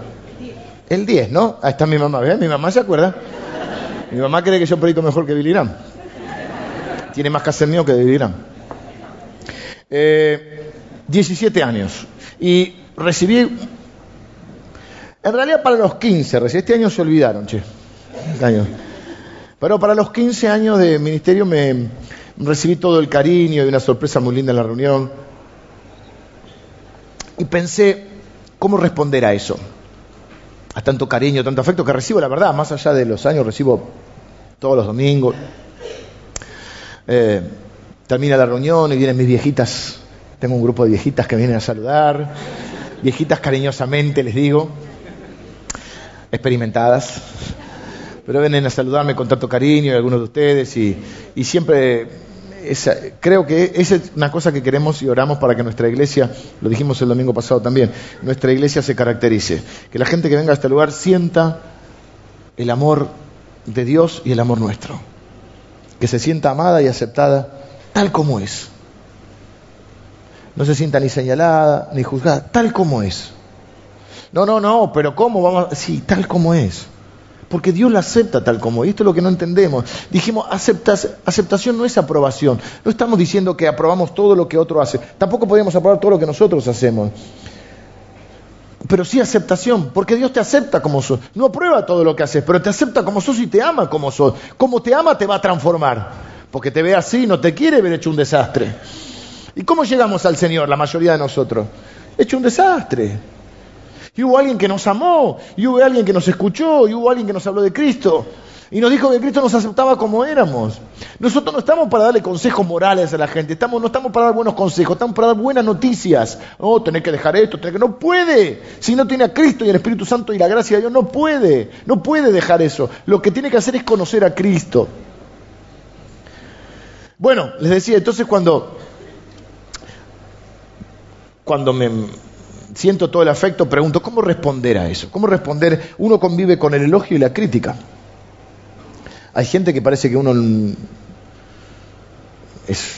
El 10, ¿no? Ahí está mi mamá, ¿ves? Mi mamá se acuerda. Mi mamá cree que yo predico mejor que Billy Graham. Tiene más que hacer mío que de Billy Graham. Eh, 17 años. Y recibí... En realidad para los 15, recién este año se olvidaron, che. Pero para los 15 años de ministerio me recibí todo el cariño y una sorpresa muy linda en la reunión. Y pensé, ¿cómo responder a eso? A tanto cariño, tanto afecto que recibo, la verdad, más allá de los años, recibo todos los domingos. Eh, termina la reunión y vienen mis viejitas. Tengo un grupo de viejitas que vienen a saludar. Viejitas cariñosamente, les digo. Experimentadas. Pero vienen a saludarme con tanto cariño y algunos de ustedes. Y, siempre esa, creo que esa es una cosa que queremos y oramos para que nuestra iglesia, lo dijimos el domingo pasado también, nuestra iglesia se caracterice. Que la gente que venga a este lugar sienta el amor de Dios y el amor nuestro. Que se sienta amada y aceptada tal como es. No se sienta ni señalada ni juzgada, tal como es. No, no, no, pero ¿cómo vamos? Sí, tal como es. Porque Dios la acepta tal como es. Esto es lo que no entendemos. Dijimos, aceptación no es aprobación. No estamos diciendo que aprobamos todo lo que otro hace. Tampoco podemos aprobar todo lo que nosotros hacemos. Pero sí aceptación, porque Dios te acepta como sos. No aprueba todo lo que haces, pero te acepta como sos y te ama como sos. Como te ama te va a transformar. Porque te ve así, no te quiere ver hecho un desastre. ¿Y cómo llegamos al Señor, la mayoría de nosotros? Hecho un desastre. Y hubo alguien que nos amó, y hubo alguien que nos escuchó, y hubo alguien que nos habló de Cristo. Y nos dijo que Cristo nos aceptaba como éramos. Nosotros no estamos para darle consejos morales a la gente, estamos, no estamos para dar buenos consejos, estamos para dar buenas noticias. Oh, tenés que dejar esto, tenés que... No puede. Si no tiene a Cristo y el Espíritu Santo y la gracia de Dios, no puede. No puede dejar eso. Lo que tiene que hacer es conocer a Cristo. Bueno, les decía, entonces cuando, cuando me, siento todo el afecto, pregunto, ¿cómo responder a eso? ¿Cómo responder? Uno convive con el elogio y la crítica. Hay gente que parece que uno es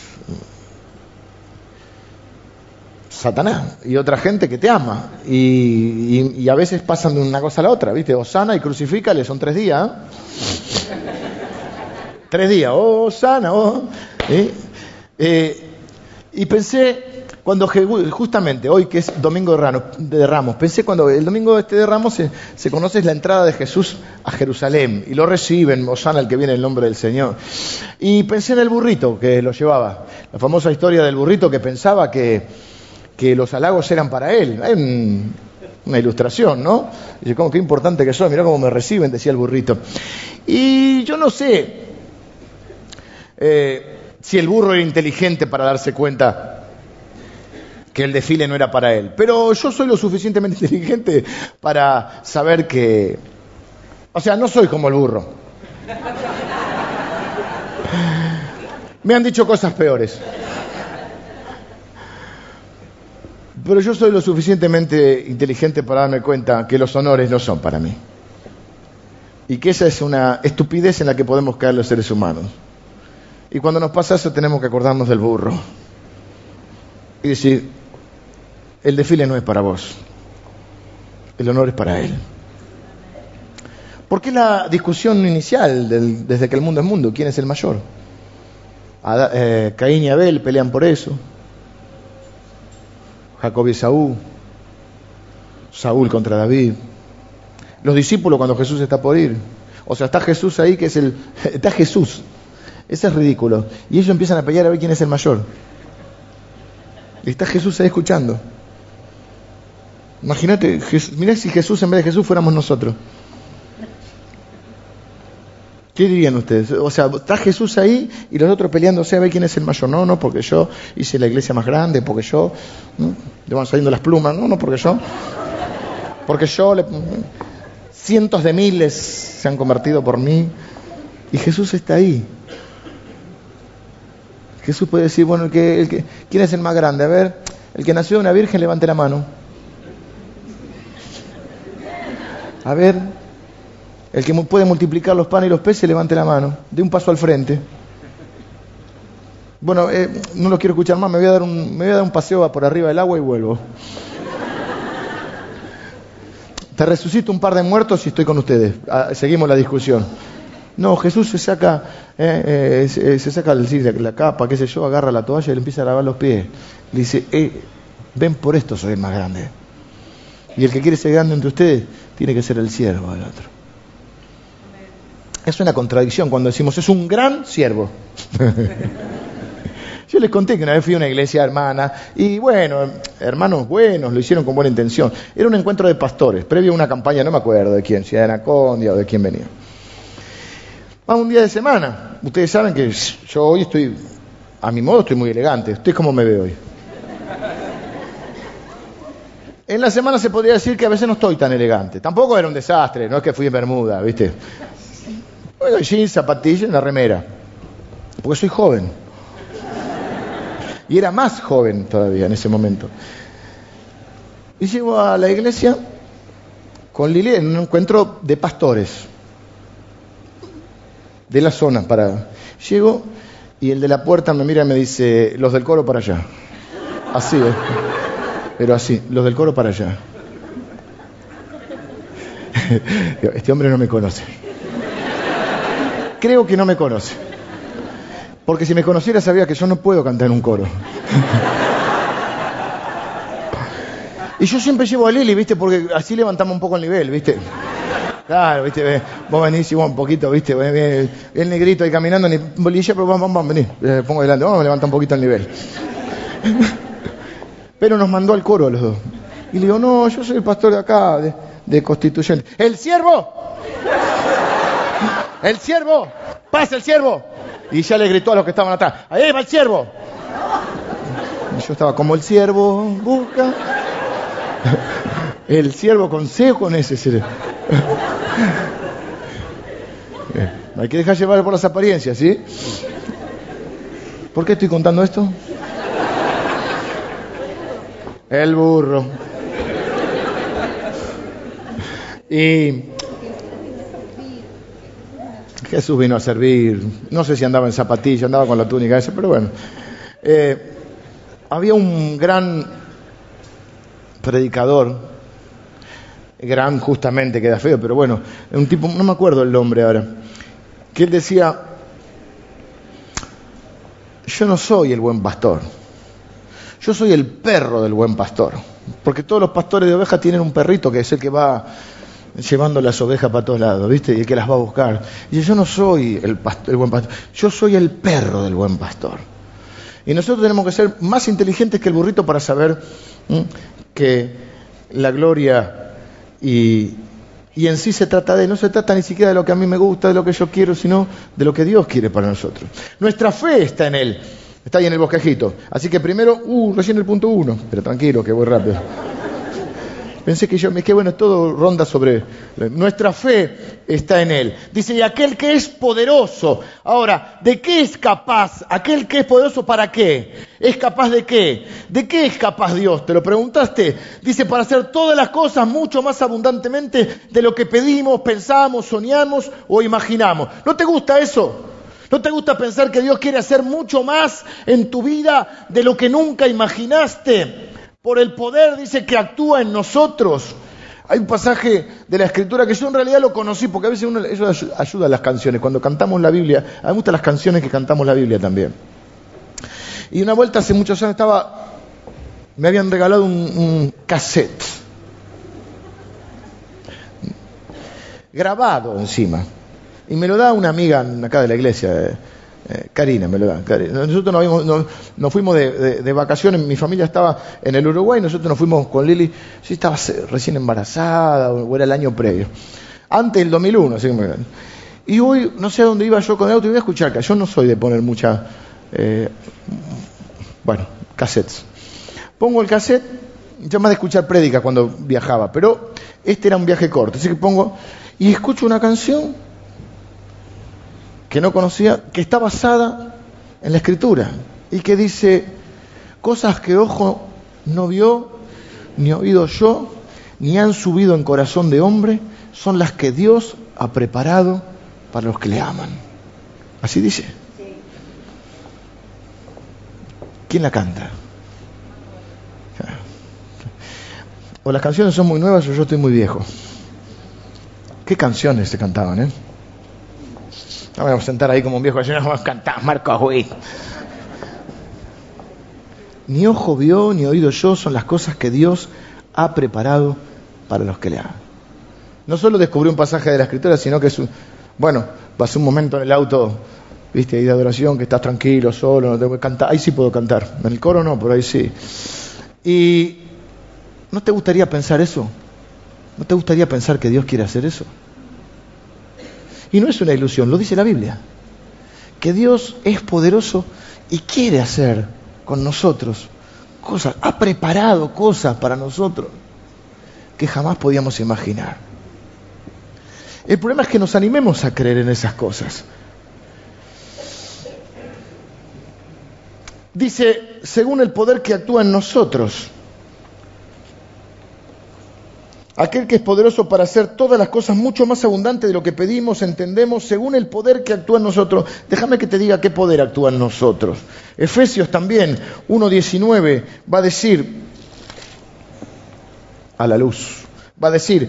Satanás y otra gente que te ama y, a veces pasan de una cosa a la otra, ¿viste? Osana y crucifícale, son tres días. ¿eh? tres días, oh, sana, oh. ¿eh? Eh, y pensé, cuando justamente hoy que es domingo de Ramos, pensé cuando el domingo este de Ramos se, se, conoce la entrada de Jesús a Jerusalén y lo reciben, Osana el que viene en el nombre del Señor. Y pensé en el burrito que lo llevaba, la famosa historia del burrito que pensaba que, que los halagos eran para él. Una ilustración, ¿no? Dice, ¿cómo, qué importante que soy, mirá cómo me reciben, decía el burrito. Y yo no sé eh, si el burro era inteligente para darse cuenta que el desfile no era para él. Pero yo soy lo suficientemente [laughs] inteligente para saber que... O sea, no soy como el burro. Me han dicho cosas peores. Pero yo soy lo suficientemente inteligente para darme cuenta que los honores no son para mí. Y que esa es una estupidez en la que podemos caer los seres humanos. Y cuando nos pasa eso tenemos que acordarnos del burro. Y decir, el desfile no es para vos, el honor es para Él. ¿Por qué la discusión inicial desde que el mundo es mundo? ¿Quién es el mayor? Eh, Caín y Abel pelean por eso. Jacob y Saúl. Saúl contra David. Los discípulos cuando Jesús está por ir. O sea, está Jesús ahí que es el... [laughs] Está Jesús. Ese es ridículo. Y ellos empiezan a pelear a ver quién es el mayor. Y está Jesús ahí escuchando. Imagínate, mirá si Jesús en vez de Jesús fuéramos nosotros. ¿Qué dirían ustedes? O sea, está Jesús ahí y los otros peleándose a ver quién es el mayor. No, no, porque yo hice la iglesia más grande, porque yo. ¿no? Le van saliendo las plumas. No, no, porque yo. Porque yo le. cientos de miles se han convertido por mí. Y Jesús está ahí. Jesús puede decir, bueno, el que, el que, ¿quién es el más grande? A ver, el que nació de una virgen, levante la mano. A ver, el que puede multiplicar los panes y los peces, levante la mano. De un paso al frente. Bueno, eh, no lo quiero escuchar más, me voy, a dar un, me a paseo por arriba del agua y vuelvo. Te resucito un par de muertos y estoy con ustedes. Ah, seguimos la discusión. No, Jesús se saca, eh, eh, se, saca la capa, qué sé yo, agarra la toalla y le empieza a lavar los pies. Le dice, ven por esto soy el más grande. Y el que quiere ser grande entre ustedes tiene que ser el siervo del otro. Es una contradicción cuando decimos es un gran siervo. [laughs] Yo les conté que una vez fui a una iglesia hermana y bueno, hermanos buenos, lo hicieron con buena intención. Era un encuentro de pastores, previo a una campaña, no me acuerdo de quién, si era Anacondia o de quién venía. Va un día de semana. Ustedes saben que yo hoy estoy, a mi modo, estoy muy elegante. ¿Usted cómo me ve hoy? En la semana se podría decir que a veces no estoy tan elegante. Tampoco era un desastre, no es que fui en Bermuda, ¿viste? Bueno, jeans, zapatillas, en la remera. Porque soy joven. Y era más joven todavía en ese momento. Y llego a la iglesia con Lili en un encuentro de pastores de la zona para. Llego y el de la puerta me mira y me dice, los del coro para allá. Así, ¿eh? Pero así, los del coro para allá. Este hombre no me conoce. Creo que no me conoce. Porque si me conociera sabía que yo no puedo cantar en un coro. y yo siempre llevo a Lili, ¿viste? Porque así levantamos un poco el nivel, ¿viste? Claro, viste, vos venís un poquito, viste, el negrito ahí caminando, ni bolilla, pero vamos, vamos, vení, eh, pongo delante, vamos a levantar un poquito el nivel. Pero nos mandó al coro a los dos. Y le digo, no, yo soy el pastor de acá, de, de Constituyente. ¡El siervo! [laughs] ¡El siervo! ¡Pasa el siervo! Y ya le gritó a los que estaban atrás, ¡ahí va el siervo! Y yo estaba como el siervo, busca. [laughs] El siervo con C con ese. No [laughs] hay que dejar llevar por las apariencias, ¿sí? ¿Por qué estoy contando esto? El burro. Y Jesús vino a servir. No sé si andaba en zapatillas, andaba con la túnica esa, pero bueno. Eh, había un gran predicador gran justamente, queda feo, pero bueno, un tipo, no me acuerdo el nombre ahora, que él decía, yo no soy el buen pastor, yo soy el perro del buen pastor, porque todos los pastores de ovejas tienen un perrito que es el que va llevando las ovejas para todos lados, ¿viste? Y el que las va a buscar. Y yo no soy el, el buen pastor, yo soy el perro del buen pastor. Y nosotros tenemos que ser más inteligentes que el burrito para saber que la gloria y, en sí se trata de, no se trata ni siquiera de lo que a mí me gusta, de lo que yo quiero, sino de lo que Dios quiere para nosotros. Nuestra fe está en Él, está ahí en el bosquejito. Así que primero, uh, recién el punto uno, pero tranquilo, que voy rápido. Pensé que yo, me qué bueno, todo ronda sobre. Nuestra fe está en Él. Dice, y aquel que es poderoso. Ahora, ¿de qué es capaz? Aquel que es poderoso, ¿para qué? ¿Es capaz de qué? ¿De qué es capaz Dios? ¿Te lo preguntaste? Dice, para hacer todas las cosas mucho más abundantemente de lo que pedimos, pensamos, soñamos o imaginamos. ¿No te gusta eso? ¿No te gusta pensar que Dios quiere hacer mucho más en tu vida de lo que nunca imaginaste? por el poder, dice, que actúa en nosotros. Hay un pasaje de la escritura que yo en realidad lo conocí, porque a veces uno, eso ayuda a las canciones. Cuando cantamos la Biblia, a mí me gustan las canciones que cantamos la Biblia también. Y una vuelta hace muchos años estaba, me habían regalado un, un cassette, grabado encima. Y me lo da una amiga acá de la iglesia. Eh, eh, Karina me lo da. Nosotros nos, fuimos de, vacaciones, mi familia estaba en el Uruguay, nosotros nos fuimos con Lili, sí estaba recién embarazada o era el año previo, antes del 2001, así que Y hoy no sé a dónde iba yo con el auto y voy a escuchar acá, yo no soy de poner mucha, eh, bueno, cassettes. Pongo el cassette, yo más de escuchar prédica cuando viajaba, pero Este era un viaje corto, así que pongo y escucho una canción que no conocía, que está basada en la escritura y que dice cosas que ojo no vio, ni oído yo, ni han subido en corazón de hombre, son las que Dios ha preparado para los que le aman. Así dice. ¿Quién la canta? [laughs] O las canciones son muy nuevas o yo estoy muy viejo. ¿Qué canciones se cantaban, eh? No me vamos a sentar ahí como un viejo, no vamos a cantar Marco. Ni ojo vio, ni oído yo, son las cosas que Dios ha preparado para los que le aman. No solo descubrí un pasaje de la escritura, sino que es un, bueno, pasé un momento en el auto, viste, ahí de adoración, que estás tranquilo, solo, no tengo que cantar, ahí sí puedo cantar, en el coro no, por ahí sí. Y ¿no te gustaría pensar eso? ¿No te gustaría pensar que Dios quiere hacer eso? Y no es una ilusión, lo dice la Biblia, que Dios es poderoso y quiere hacer con nosotros cosas, ha preparado cosas para nosotros que jamás podíamos imaginar. El problema es que nos animemos a creer en esas cosas. Dice, según el poder que actúa en nosotros, aquel que es poderoso para hacer todas las cosas mucho más abundantes de lo que pedimos, entendemos, según el poder que actúa en nosotros. Déjame que te diga qué poder actúa en nosotros. Efesios también, 1.19, va a decir, a la luz, va a decir,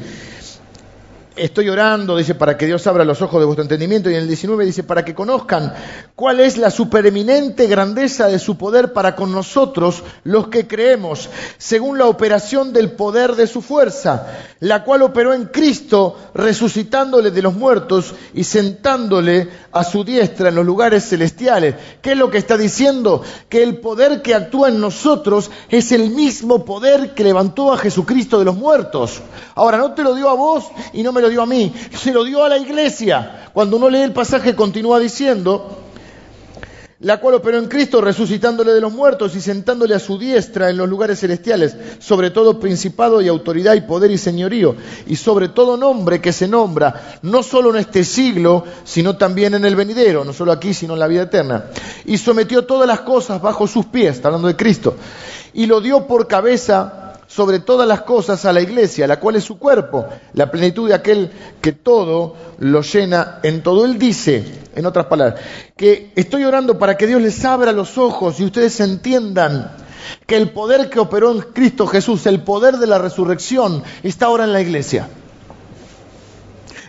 estoy orando, dice, para que Dios abra los ojos de vuestro entendimiento. Y en el 19 dice, para que conozcan cuál es la supereminente grandeza de su poder para con nosotros, los que creemos, según la operación del poder de su fuerza, la cual operó en Cristo, resucitándole de los muertos y sentándole a su diestra en los lugares celestiales. ¿Qué es lo que está diciendo? Que el poder que actúa en nosotros es el mismo poder que levantó a Jesucristo de los muertos. Ahora, no te lo dio a vos y no me lo dio a mí, [laughs] se lo dio a la iglesia. Cuando uno lee el pasaje continúa diciendo, la cual operó en Cristo resucitándole de los muertos y sentándole a su diestra en los lugares celestiales, sobre todo principado y autoridad y poder y señorío, y sobre todo nombre que se nombra, no solo en este siglo, sino también en el venidero, no solo aquí, sino en la vida eterna. Y sometió todas las cosas bajo sus pies, está hablando de Cristo, y lo dio por cabeza sobre todas las cosas a la iglesia, la cual es su cuerpo, la plenitud de aquel que todo lo llena en todo. Él dice, en otras palabras, que estoy orando para que Dios les abra los ojos y ustedes entiendan que el poder que operó en Cristo Jesús, el poder de la resurrección, está ahora en la iglesia.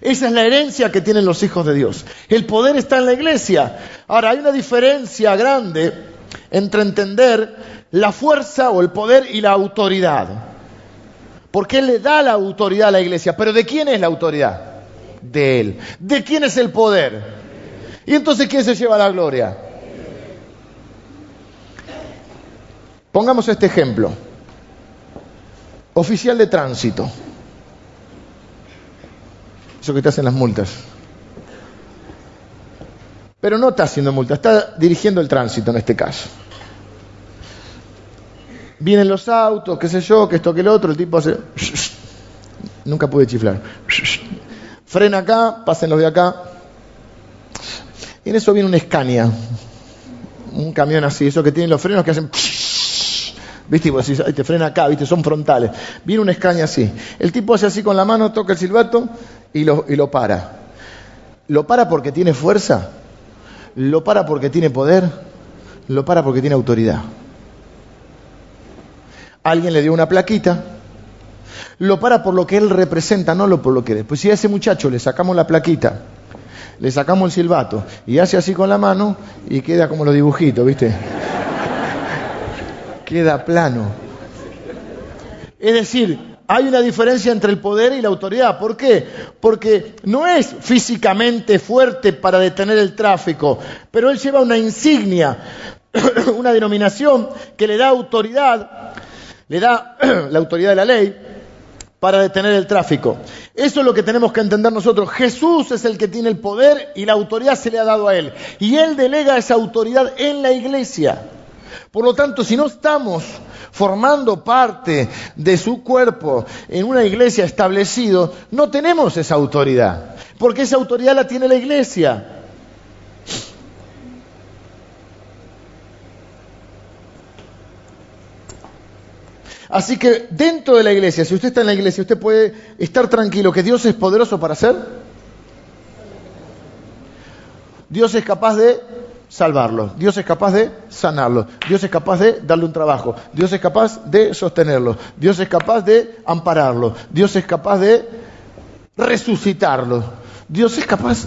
Esa es la herencia que tienen los hijos de Dios. El poder está en la iglesia. Ahora, hay una diferencia grande entre entender la fuerza o el poder y la autoridad. Porque Él le da la autoridad a la iglesia. Pero ¿de quién es la autoridad? De Él. ¿De quién es el poder? Y entonces, ¿quién se lleva la gloria? Pongamos este ejemplo. Oficial de tránsito. Eso que te hacen las multas. Pero no está haciendo multa, está dirigiendo el tránsito en este caso. Vienen los autos, qué sé yo, que esto, que el otro, el tipo hace... Nunca pude chiflar. Frena acá, pasen los de acá. Y en eso viene un Scania. Un camión así, eso que tienen los frenos que hacen... ¿Viste? Decís, te frena acá, ¿viste? Son frontales. Viene un Scania así. El tipo hace así con la mano, toca el silbato y lo, y lo para. ¿Lo para porque tiene fuerza? ¿Lo para porque tiene poder? ¿Lo para porque tiene autoridad? alguien le dio una plaquita, lo para por lo que él representa, no lo por lo que es. Pues si a ese muchacho le sacamos la plaquita, le sacamos el silbato y hace así con la mano y queda como los dibujitos, ¿viste? [laughs] queda plano. Es decir, hay una diferencia entre el poder y la autoridad. ¿Por qué? Porque no es físicamente fuerte para detener el tráfico, pero él lleva una insignia, [clears throat] una denominación que le da autoridad le da [clears throat] la autoridad de la ley para detener el tráfico. Eso es lo que tenemos que entender nosotros. Jesús es el que tiene el poder y la autoridad se le ha dado a él. Y él delega esa autoridad en la iglesia. Por lo tanto, si no estamos formando parte de su cuerpo en una iglesia establecido, no tenemos esa autoridad, porque esa autoridad la tiene la iglesia. Así que dentro de la iglesia, si usted está en la iglesia, usted puede estar tranquilo que Dios es poderoso para hacer. Dios es capaz de salvarlo, Dios es capaz de sanarlo, Dios es capaz de darle un trabajo, Dios es capaz de sostenerlo, Dios es capaz de ampararlo, Dios es capaz de resucitarlo, Dios es capaz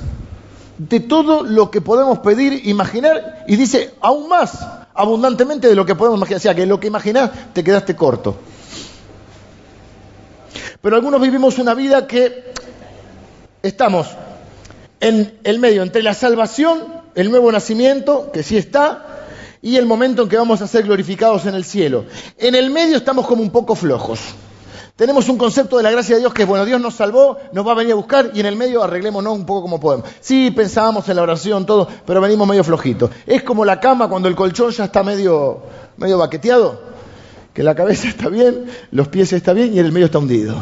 de todo lo que podemos pedir, imaginar, y dice aún más abundantemente de lo que podemos imaginar. O sea, que lo que imaginás te quedaste corto. Pero algunos vivimos una vida que estamos en el medio entre la salvación, el nuevo nacimiento, que sí está, y el momento en que vamos a ser glorificados en el cielo. En el medio estamos como un poco flojos. Tenemos un concepto de la gracia de Dios que es, bueno, Dios nos salvó, nos va a venir a buscar y en el medio arreglémonos un poco como podemos. Sí, pensábamos en la oración, todo, pero venimos medio flojitos. Es como la cama cuando el colchón ya está medio, medio baqueteado, que la cabeza [laughs] está bien, los pies están bien y en el medio está hundido.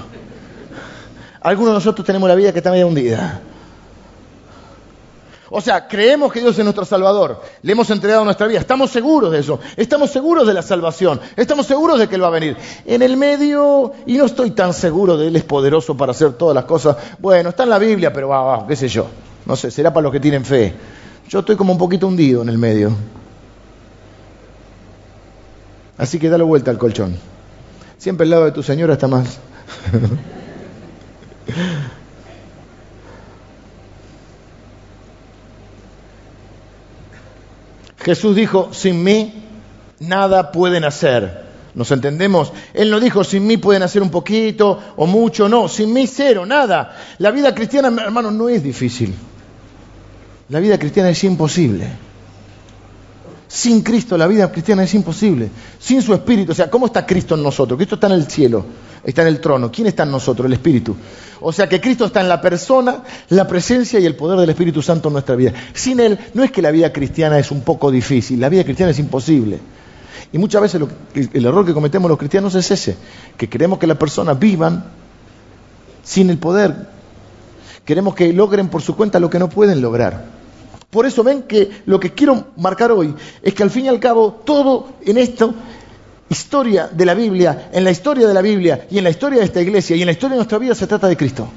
Algunos de nosotros tenemos la vida que está medio hundida. O sea, creemos que Dios es nuestro Salvador, le hemos entregado nuestra vida, estamos seguros de eso, estamos seguros de la salvación, estamos seguros de que Él va a venir. En el medio, y no estoy tan seguro de Él es poderoso para hacer todas las cosas, bueno, está en la Biblia, pero va, va, qué sé yo, no sé, será para los que tienen fe. Yo estoy como un poquito hundido en el medio. Así que dale vuelta al colchón. Siempre al lado de tu señora está más. [laughs] Jesús dijo, sin mí nada pueden hacer. ¿Nos entendemos? Él no dijo, sin mí pueden hacer un poquito o mucho, no, sin mí cero, nada. La vida cristiana, hermano, no es difícil. La vida cristiana es imposible. Sin Cristo la vida cristiana es imposible. Sin su Espíritu, o sea, ¿cómo está Cristo en nosotros? Cristo está en el cielo, está en el trono. ¿Quién está en nosotros? El Espíritu. O sea que Cristo está en la persona, la presencia y el poder del Espíritu Santo en nuestra vida. Sin Él no es que la vida cristiana es un poco difícil, la vida cristiana es imposible. Y muchas veces el error que cometemos los cristianos es ese, que queremos que las personas vivan sin el poder. Queremos que logren por su cuenta lo que no pueden lograr. Por eso ven que lo que quiero marcar hoy es que al fin y al cabo todo en esta historia de la Biblia, en la historia de la Biblia y en la historia de esta iglesia y en la historia de nuestra vida se trata de Cristo.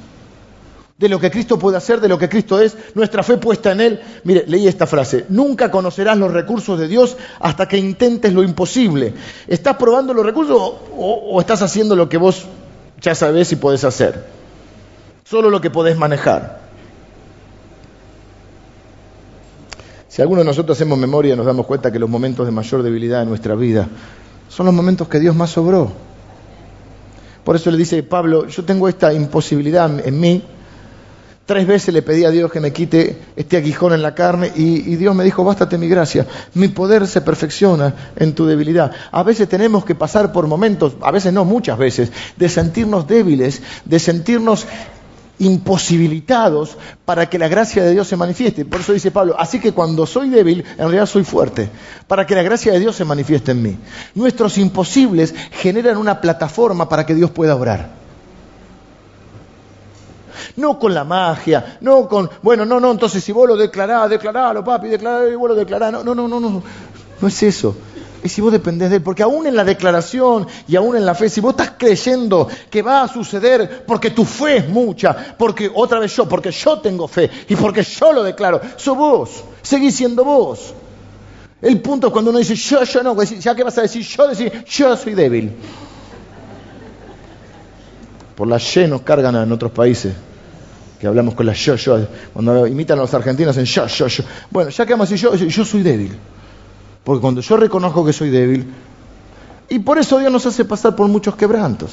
De lo que Cristo puede hacer, de lo que Cristo es, nuestra fe puesta en Él. Mire, leí esta frase, nunca conocerás los recursos de Dios hasta que intentes lo imposible. ¿Estás probando los recursos o, estás haciendo lo que vos ya sabés y podés hacer? Solo lo que podés manejar. Si alguno de nosotros hacemos memoria, nos damos cuenta que los momentos de mayor debilidad en nuestra vida son los momentos que Dios más sobró. Por eso le dice Pablo, yo tengo esta imposibilidad en mí. Tres veces le pedí a Dios que me quite este aguijón en la carne y, y, Dios me dijo, bástate mi gracia, mi poder se perfecciona en tu debilidad. A veces tenemos que pasar por momentos, a veces no, muchas veces, de sentirnos débiles, de sentirnos imposibilitados para que la gracia de Dios se manifieste. Por eso dice Pablo, así que cuando soy débil, en realidad soy fuerte, para que la gracia de Dios se manifieste en mí. Nuestros imposibles generan una plataforma para que Dios pueda obrar. No con la magia, no con, bueno, no, no, entonces si vos lo declarás, declaralo, papi, declará, y vos lo declarás, no, no, no, no, no, no es eso y si vos dependés de Él. Porque aún en la declaración y aún en la fe, si vos estás creyendo que va a suceder porque tu fe es mucha, porque otra vez yo, porque yo tengo fe y porque yo lo declaro, sos vos, seguís siendo vos. El punto es cuando uno dice yo, yo no, ya que vas a decir yo, decir yo soy débil. Por la Y nos cargan en otros países que hablamos con la yo, yo, cuando imitan a los argentinos en yo, yo, yo. Bueno, ya que vamos a decir yo, yo soy débil. Porque cuando yo reconozco que soy débil, y por eso Dios nos hace pasar por muchos quebrantos.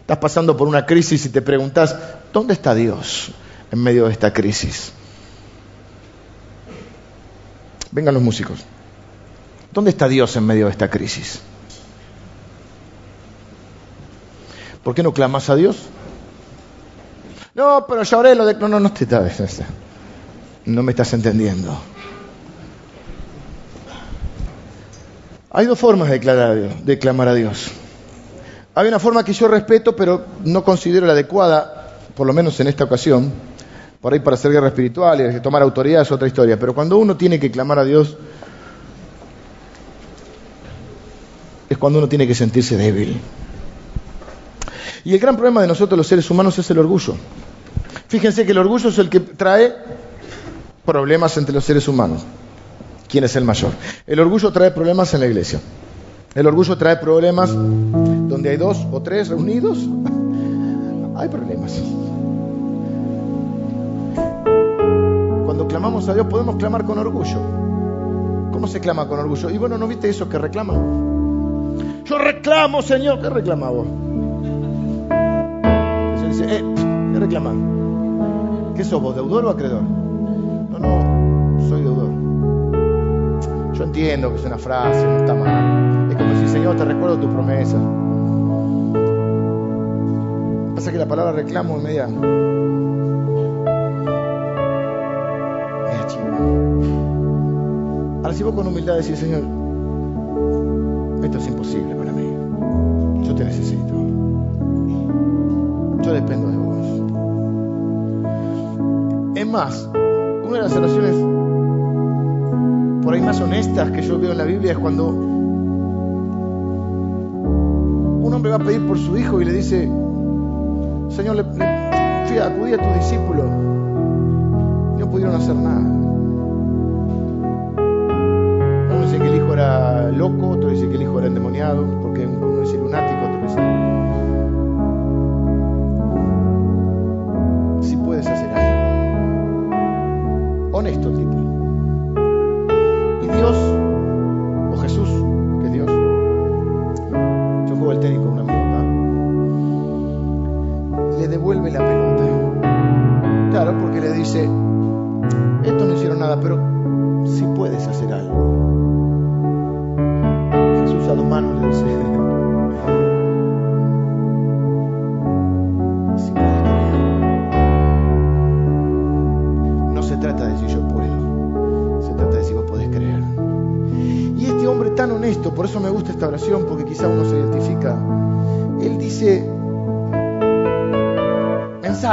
Estás pasando por una crisis y te preguntas, ¿dónde está Dios en medio de esta crisis? Vengan los músicos. ¿Dónde está Dios en medio de esta crisis? ¿Por qué no clamas a Dios? No, pero ya oré lo de... No, no, no te... No me estás entendiendo. Hay dos formas de, declarar a Dios, clamar a Dios. Hay una forma que yo respeto, pero no considero la adecuada, por lo menos en esta ocasión, por ahí para hacer guerra espiritual y tomar autoridad es otra historia, pero cuando uno tiene que clamar a Dios, es cuando uno tiene que sentirse débil. Y el gran problema de nosotros los seres humanos es el orgullo. Fíjense que el orgullo es el que trae problemas entre los seres humanos. ¿Quién es el mayor? El orgullo trae problemas en la iglesia. El orgullo trae problemas donde hay dos o tres reunidos. [laughs] hay problemas. Cuando clamamos a Dios podemos clamar con orgullo. ¿Cómo se clama con orgullo? Y bueno, ¿no viste esos que reclaman? Yo reclamo, Señor. ¿Qué reclama vos? Se dice, eh, ¿qué reclaman? ¿Qué sos vos, deudor o acreedor? Entiendo que es una frase, no está mal. Es como si, Señor, te recuerdo tu promesa. Pasa que la palabra reclamo es media. media chiva. Ahora, si vos con humildad decís, Señor, esto es imposible para mí. Yo te necesito. Yo dependo de vos. Es más, una de las oraciones por ahí más honestas que yo veo en la Biblia es cuando un hombre va a pedir por su hijo y le dice, Señor, le, le fui a acudir a tus discípulos no pudieron hacer nada.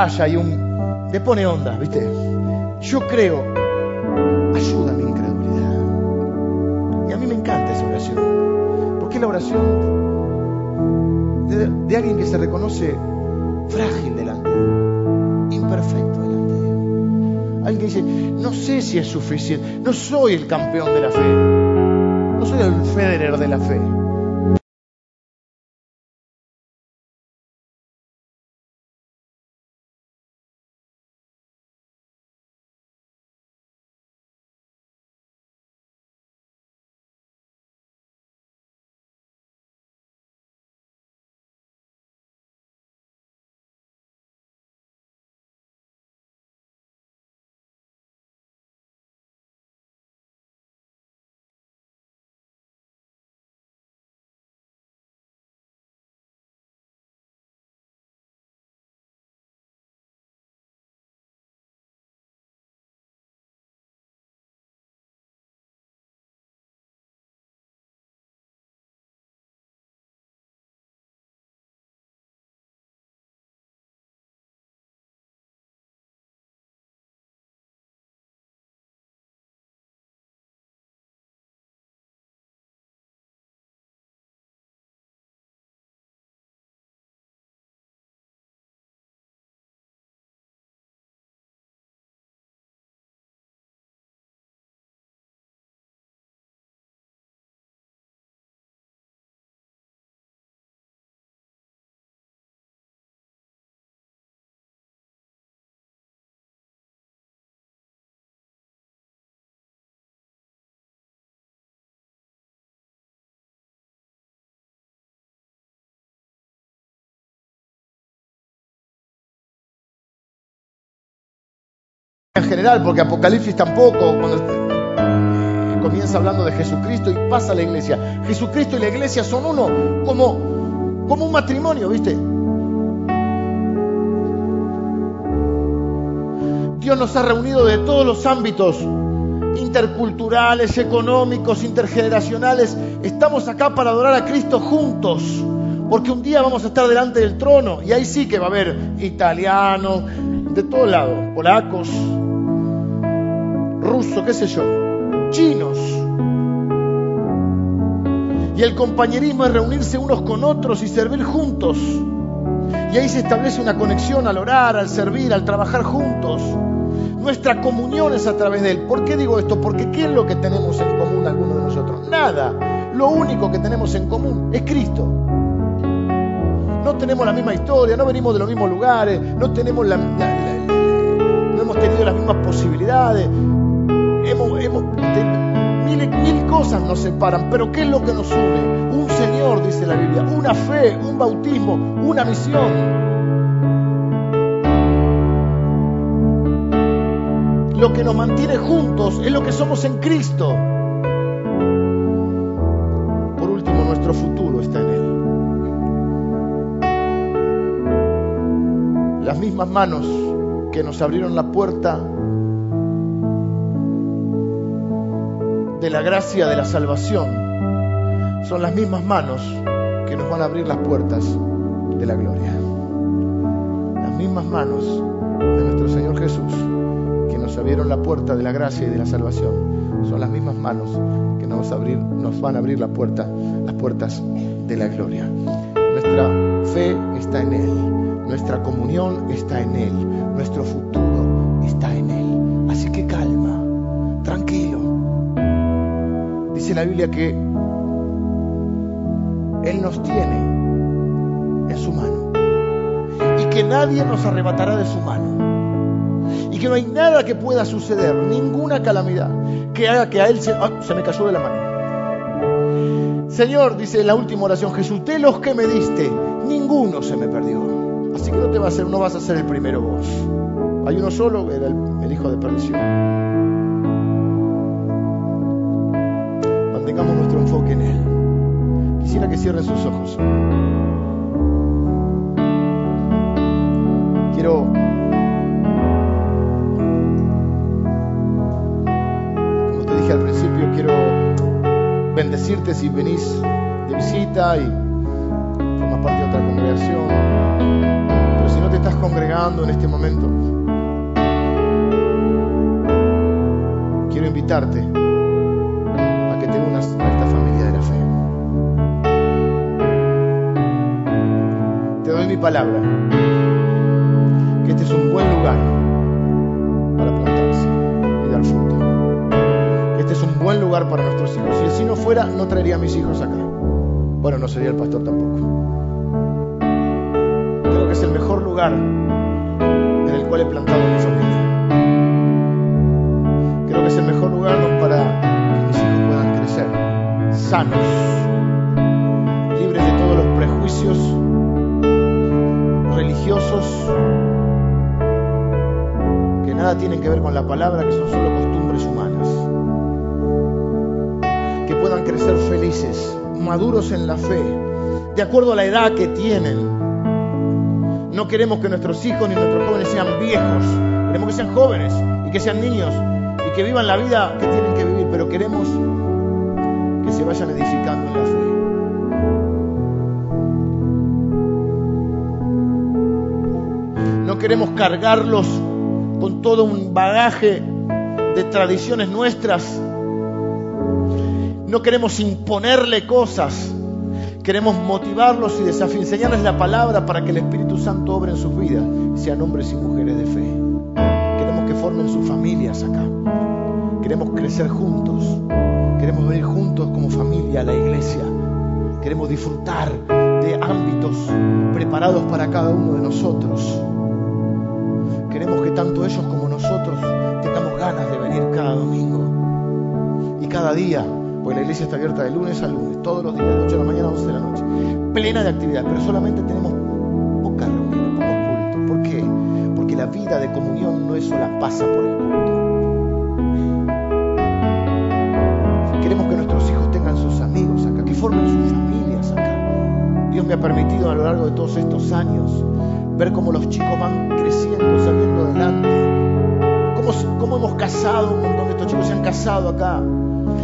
Ensaya y un, le pone onda, ¿viste? Yo creo, ayuda a mi incredulidad. Y a mí me encanta esa oración, porque es la oración de, alguien que se reconoce frágil delante de imperfecto delante de Dios. Alguien que dice, no sé si es suficiente, no soy el campeón de la fe, no soy el Federer de la fe. En general, porque Apocalipsis tampoco, cuando comienza hablando de Jesucristo y pasa a la iglesia. Jesucristo y la iglesia son uno, como, como un matrimonio, ¿viste? Dios nos ha reunido de todos los ámbitos interculturales, económicos, intergeneracionales. Estamos acá para adorar a Cristo juntos, porque un día vamos a estar delante del trono y ahí sí que va a haber italianos, de todos lados, polacos, rusos, qué sé yo, chinos. Y el compañerismo es reunirse unos con otros y servir juntos. Y ahí se establece una conexión al orar, al servir, al trabajar juntos. Nuestra comunión es a través de Él. ¿Por qué digo esto? Porque ¿qué es lo que tenemos en común algunos de nosotros? Nada. Lo único que tenemos en común es Cristo. No tenemos la misma historia, no venimos de los mismos lugares, no tenemos la, no hemos tenido las mismas posibilidades. Hemos, hemos, mil, mil cosas nos separan, pero ¿qué es lo que nos une? Un Señor, dice la Biblia, una fe, un bautismo, una misión. Lo que nos mantiene juntos es lo que somos en Cristo. Mismas manos que nos abrieron la puerta de la gracia de la salvación son las mismas manos que nos van a abrir las puertas de la gloria. Las mismas manos de nuestro Señor Jesús que nos abrieron la puerta de la gracia y de la salvación son las mismas manos que nos, abrir, nos van a abrir la puerta, las puertas de la gloria. Nuestra fe está en Él, nuestra comunión está en Él, nuestro futuro está en Él. Así que calma, tranquilo. Dice la Biblia que Él nos tiene en su mano y que nadie nos arrebatará de su mano y que no hay nada que pueda suceder, ninguna calamidad que haga que a Él se, ah, me cayó de la mano. Señor, dice en la última oración, Jesús, de los que me diste, ninguno se me perdió. No te va a ser, no vas a ser el primero vos. Hay uno solo, era el, el hijo de perdición. Mantengamos nuestro enfoque en Él. Quisiera que cierren sus ojos. Quiero como te dije al principio, quiero bendecirte si venís de visita y formas parte de otra congregación. No te estás congregando en este momento, quiero invitarte a que te unas a esta familia de la fe. Te doy mi palabra, que este es un buen lugar para plantarse y dar fruto. Que este es un buen lugar para nuestros hijos. Si así no fuera, no traería a mis hijos acá. Bueno, no sería el pastor tampoco. En el cual he plantado mi familia. Creo que es el mejor lugar para que mis hijos puedan crecer sanos, libres de todos los prejuicios religiosos que nada tienen que ver con la palabra, que son solo costumbres humanas. Que puedan crecer felices, maduros en la fe, de acuerdo a la edad que tienen. No queremos que nuestros hijos ni nuestros jóvenes sean viejos, queremos que sean jóvenes y que sean niños y que vivan la vida que tienen que vivir, pero queremos que se vayan edificando en la fe. No queremos cargarlos con todo un bagaje de tradiciones nuestras. No queremos imponerle cosas. Queremos motivarlos y desafiar, enseñarles la palabra para que el Espíritu Santo obre en sus vidas, sean hombres y mujeres de fe. Queremos que formen sus familias acá. Queremos crecer juntos. Queremos venir juntos como familia a la iglesia. Queremos disfrutar de ámbitos preparados para cada uno de nosotros. Queremos que tanto ellos como nosotros tengamos ganas de venir cada domingo y cada día, porque la iglesia está abierta de lunes a lunes, todos los días, de 8 de la mañana a 11 de la noche, plena de actividad, pero solamente tenemos pocas reuniones, pocos cultos. ¿Por qué? Porque la vida de comunión no es sola pasa por el culto. Queremos que nuestros hijos tengan sus amigos acá, que formen sus familias acá. Dios me ha permitido a lo largo de todos estos años ver cómo los chicos van creciendo, saliendo adelante, cómo, cómo hemos casado un montón de estos chicos, se han casado acá,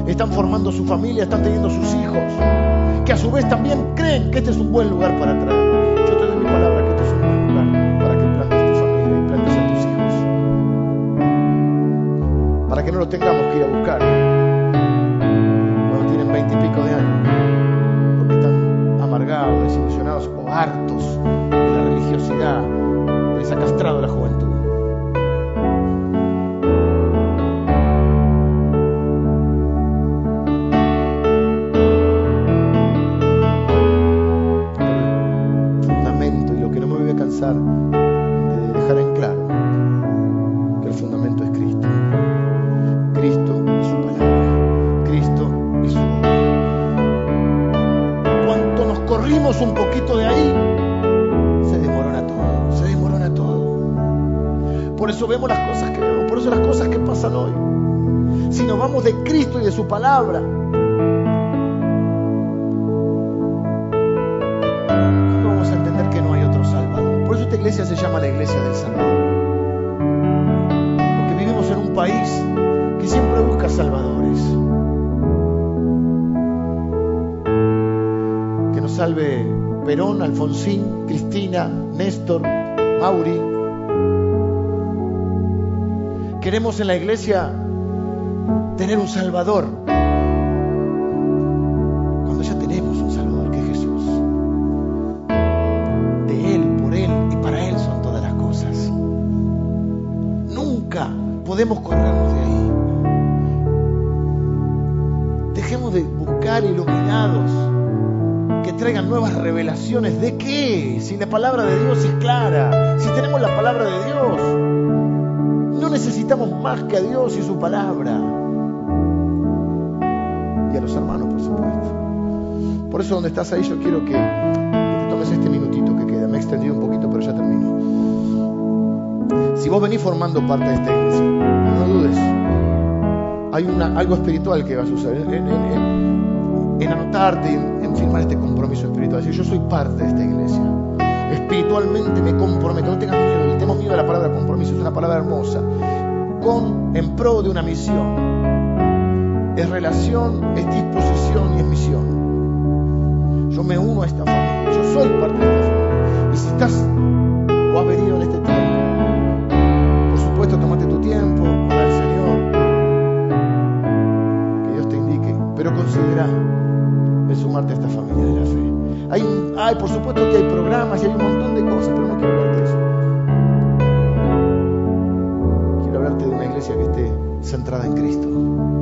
están formando su familia, están teniendo sus hijos, que a su vez también creen que este es un buen lugar para traer. Yo te doy mi palabra que este es un buen lugar para que plantes tu familia y plantes a tus hijos. Para que no los tengamos que ir a buscar cuando tienen veinte y pico de años, porque están amargados, desilusionados o hartos de la religiosidad que les ha castrado la juventud. Queremos en la iglesia tener un salvador. Cuando ya tenemos un salvador que es Jesús. De Él, por Él y para Él son todas las cosas. Nunca podemos corrernos de ahí. Dejemos de buscar iluminados que traigan nuevas revelaciones. ¿De qué? Si la palabra de Dios es clara, si tenemos la palabra de Dios, necesitamos más que a Dios y su palabra. Y a los hermanos, por supuesto. Por eso donde estás ahí yo quiero que, te tomes este minutito que queda. Me he extendido un poquito, pero ya termino. Si vos venís formando parte de esta iglesia, no dudes. Hay una, algo espiritual que va a suceder en, en- en- en anotarte, en, firmar este compromiso espiritual. Decir, yo soy parte de esta iglesia. Espiritualmente me comprometo. No tengas miedo. Tenemos miedo a la palabra compromiso. Es una palabra hermosa. Con, en pro de una misión. Es relación, es disposición y es misión. Yo me uno a esta familia. Yo soy parte de esta familia. Y si estás o has venido en este tiempo, por supuesto, tomate tu tiempo, ora al Señor, que Dios te indique, pero considera el sumarte a esta familia de la fe. Hay, por supuesto que hay programas y hay un montón de cosas, pero no quiero hablarte de eso. Centrada en Cristo.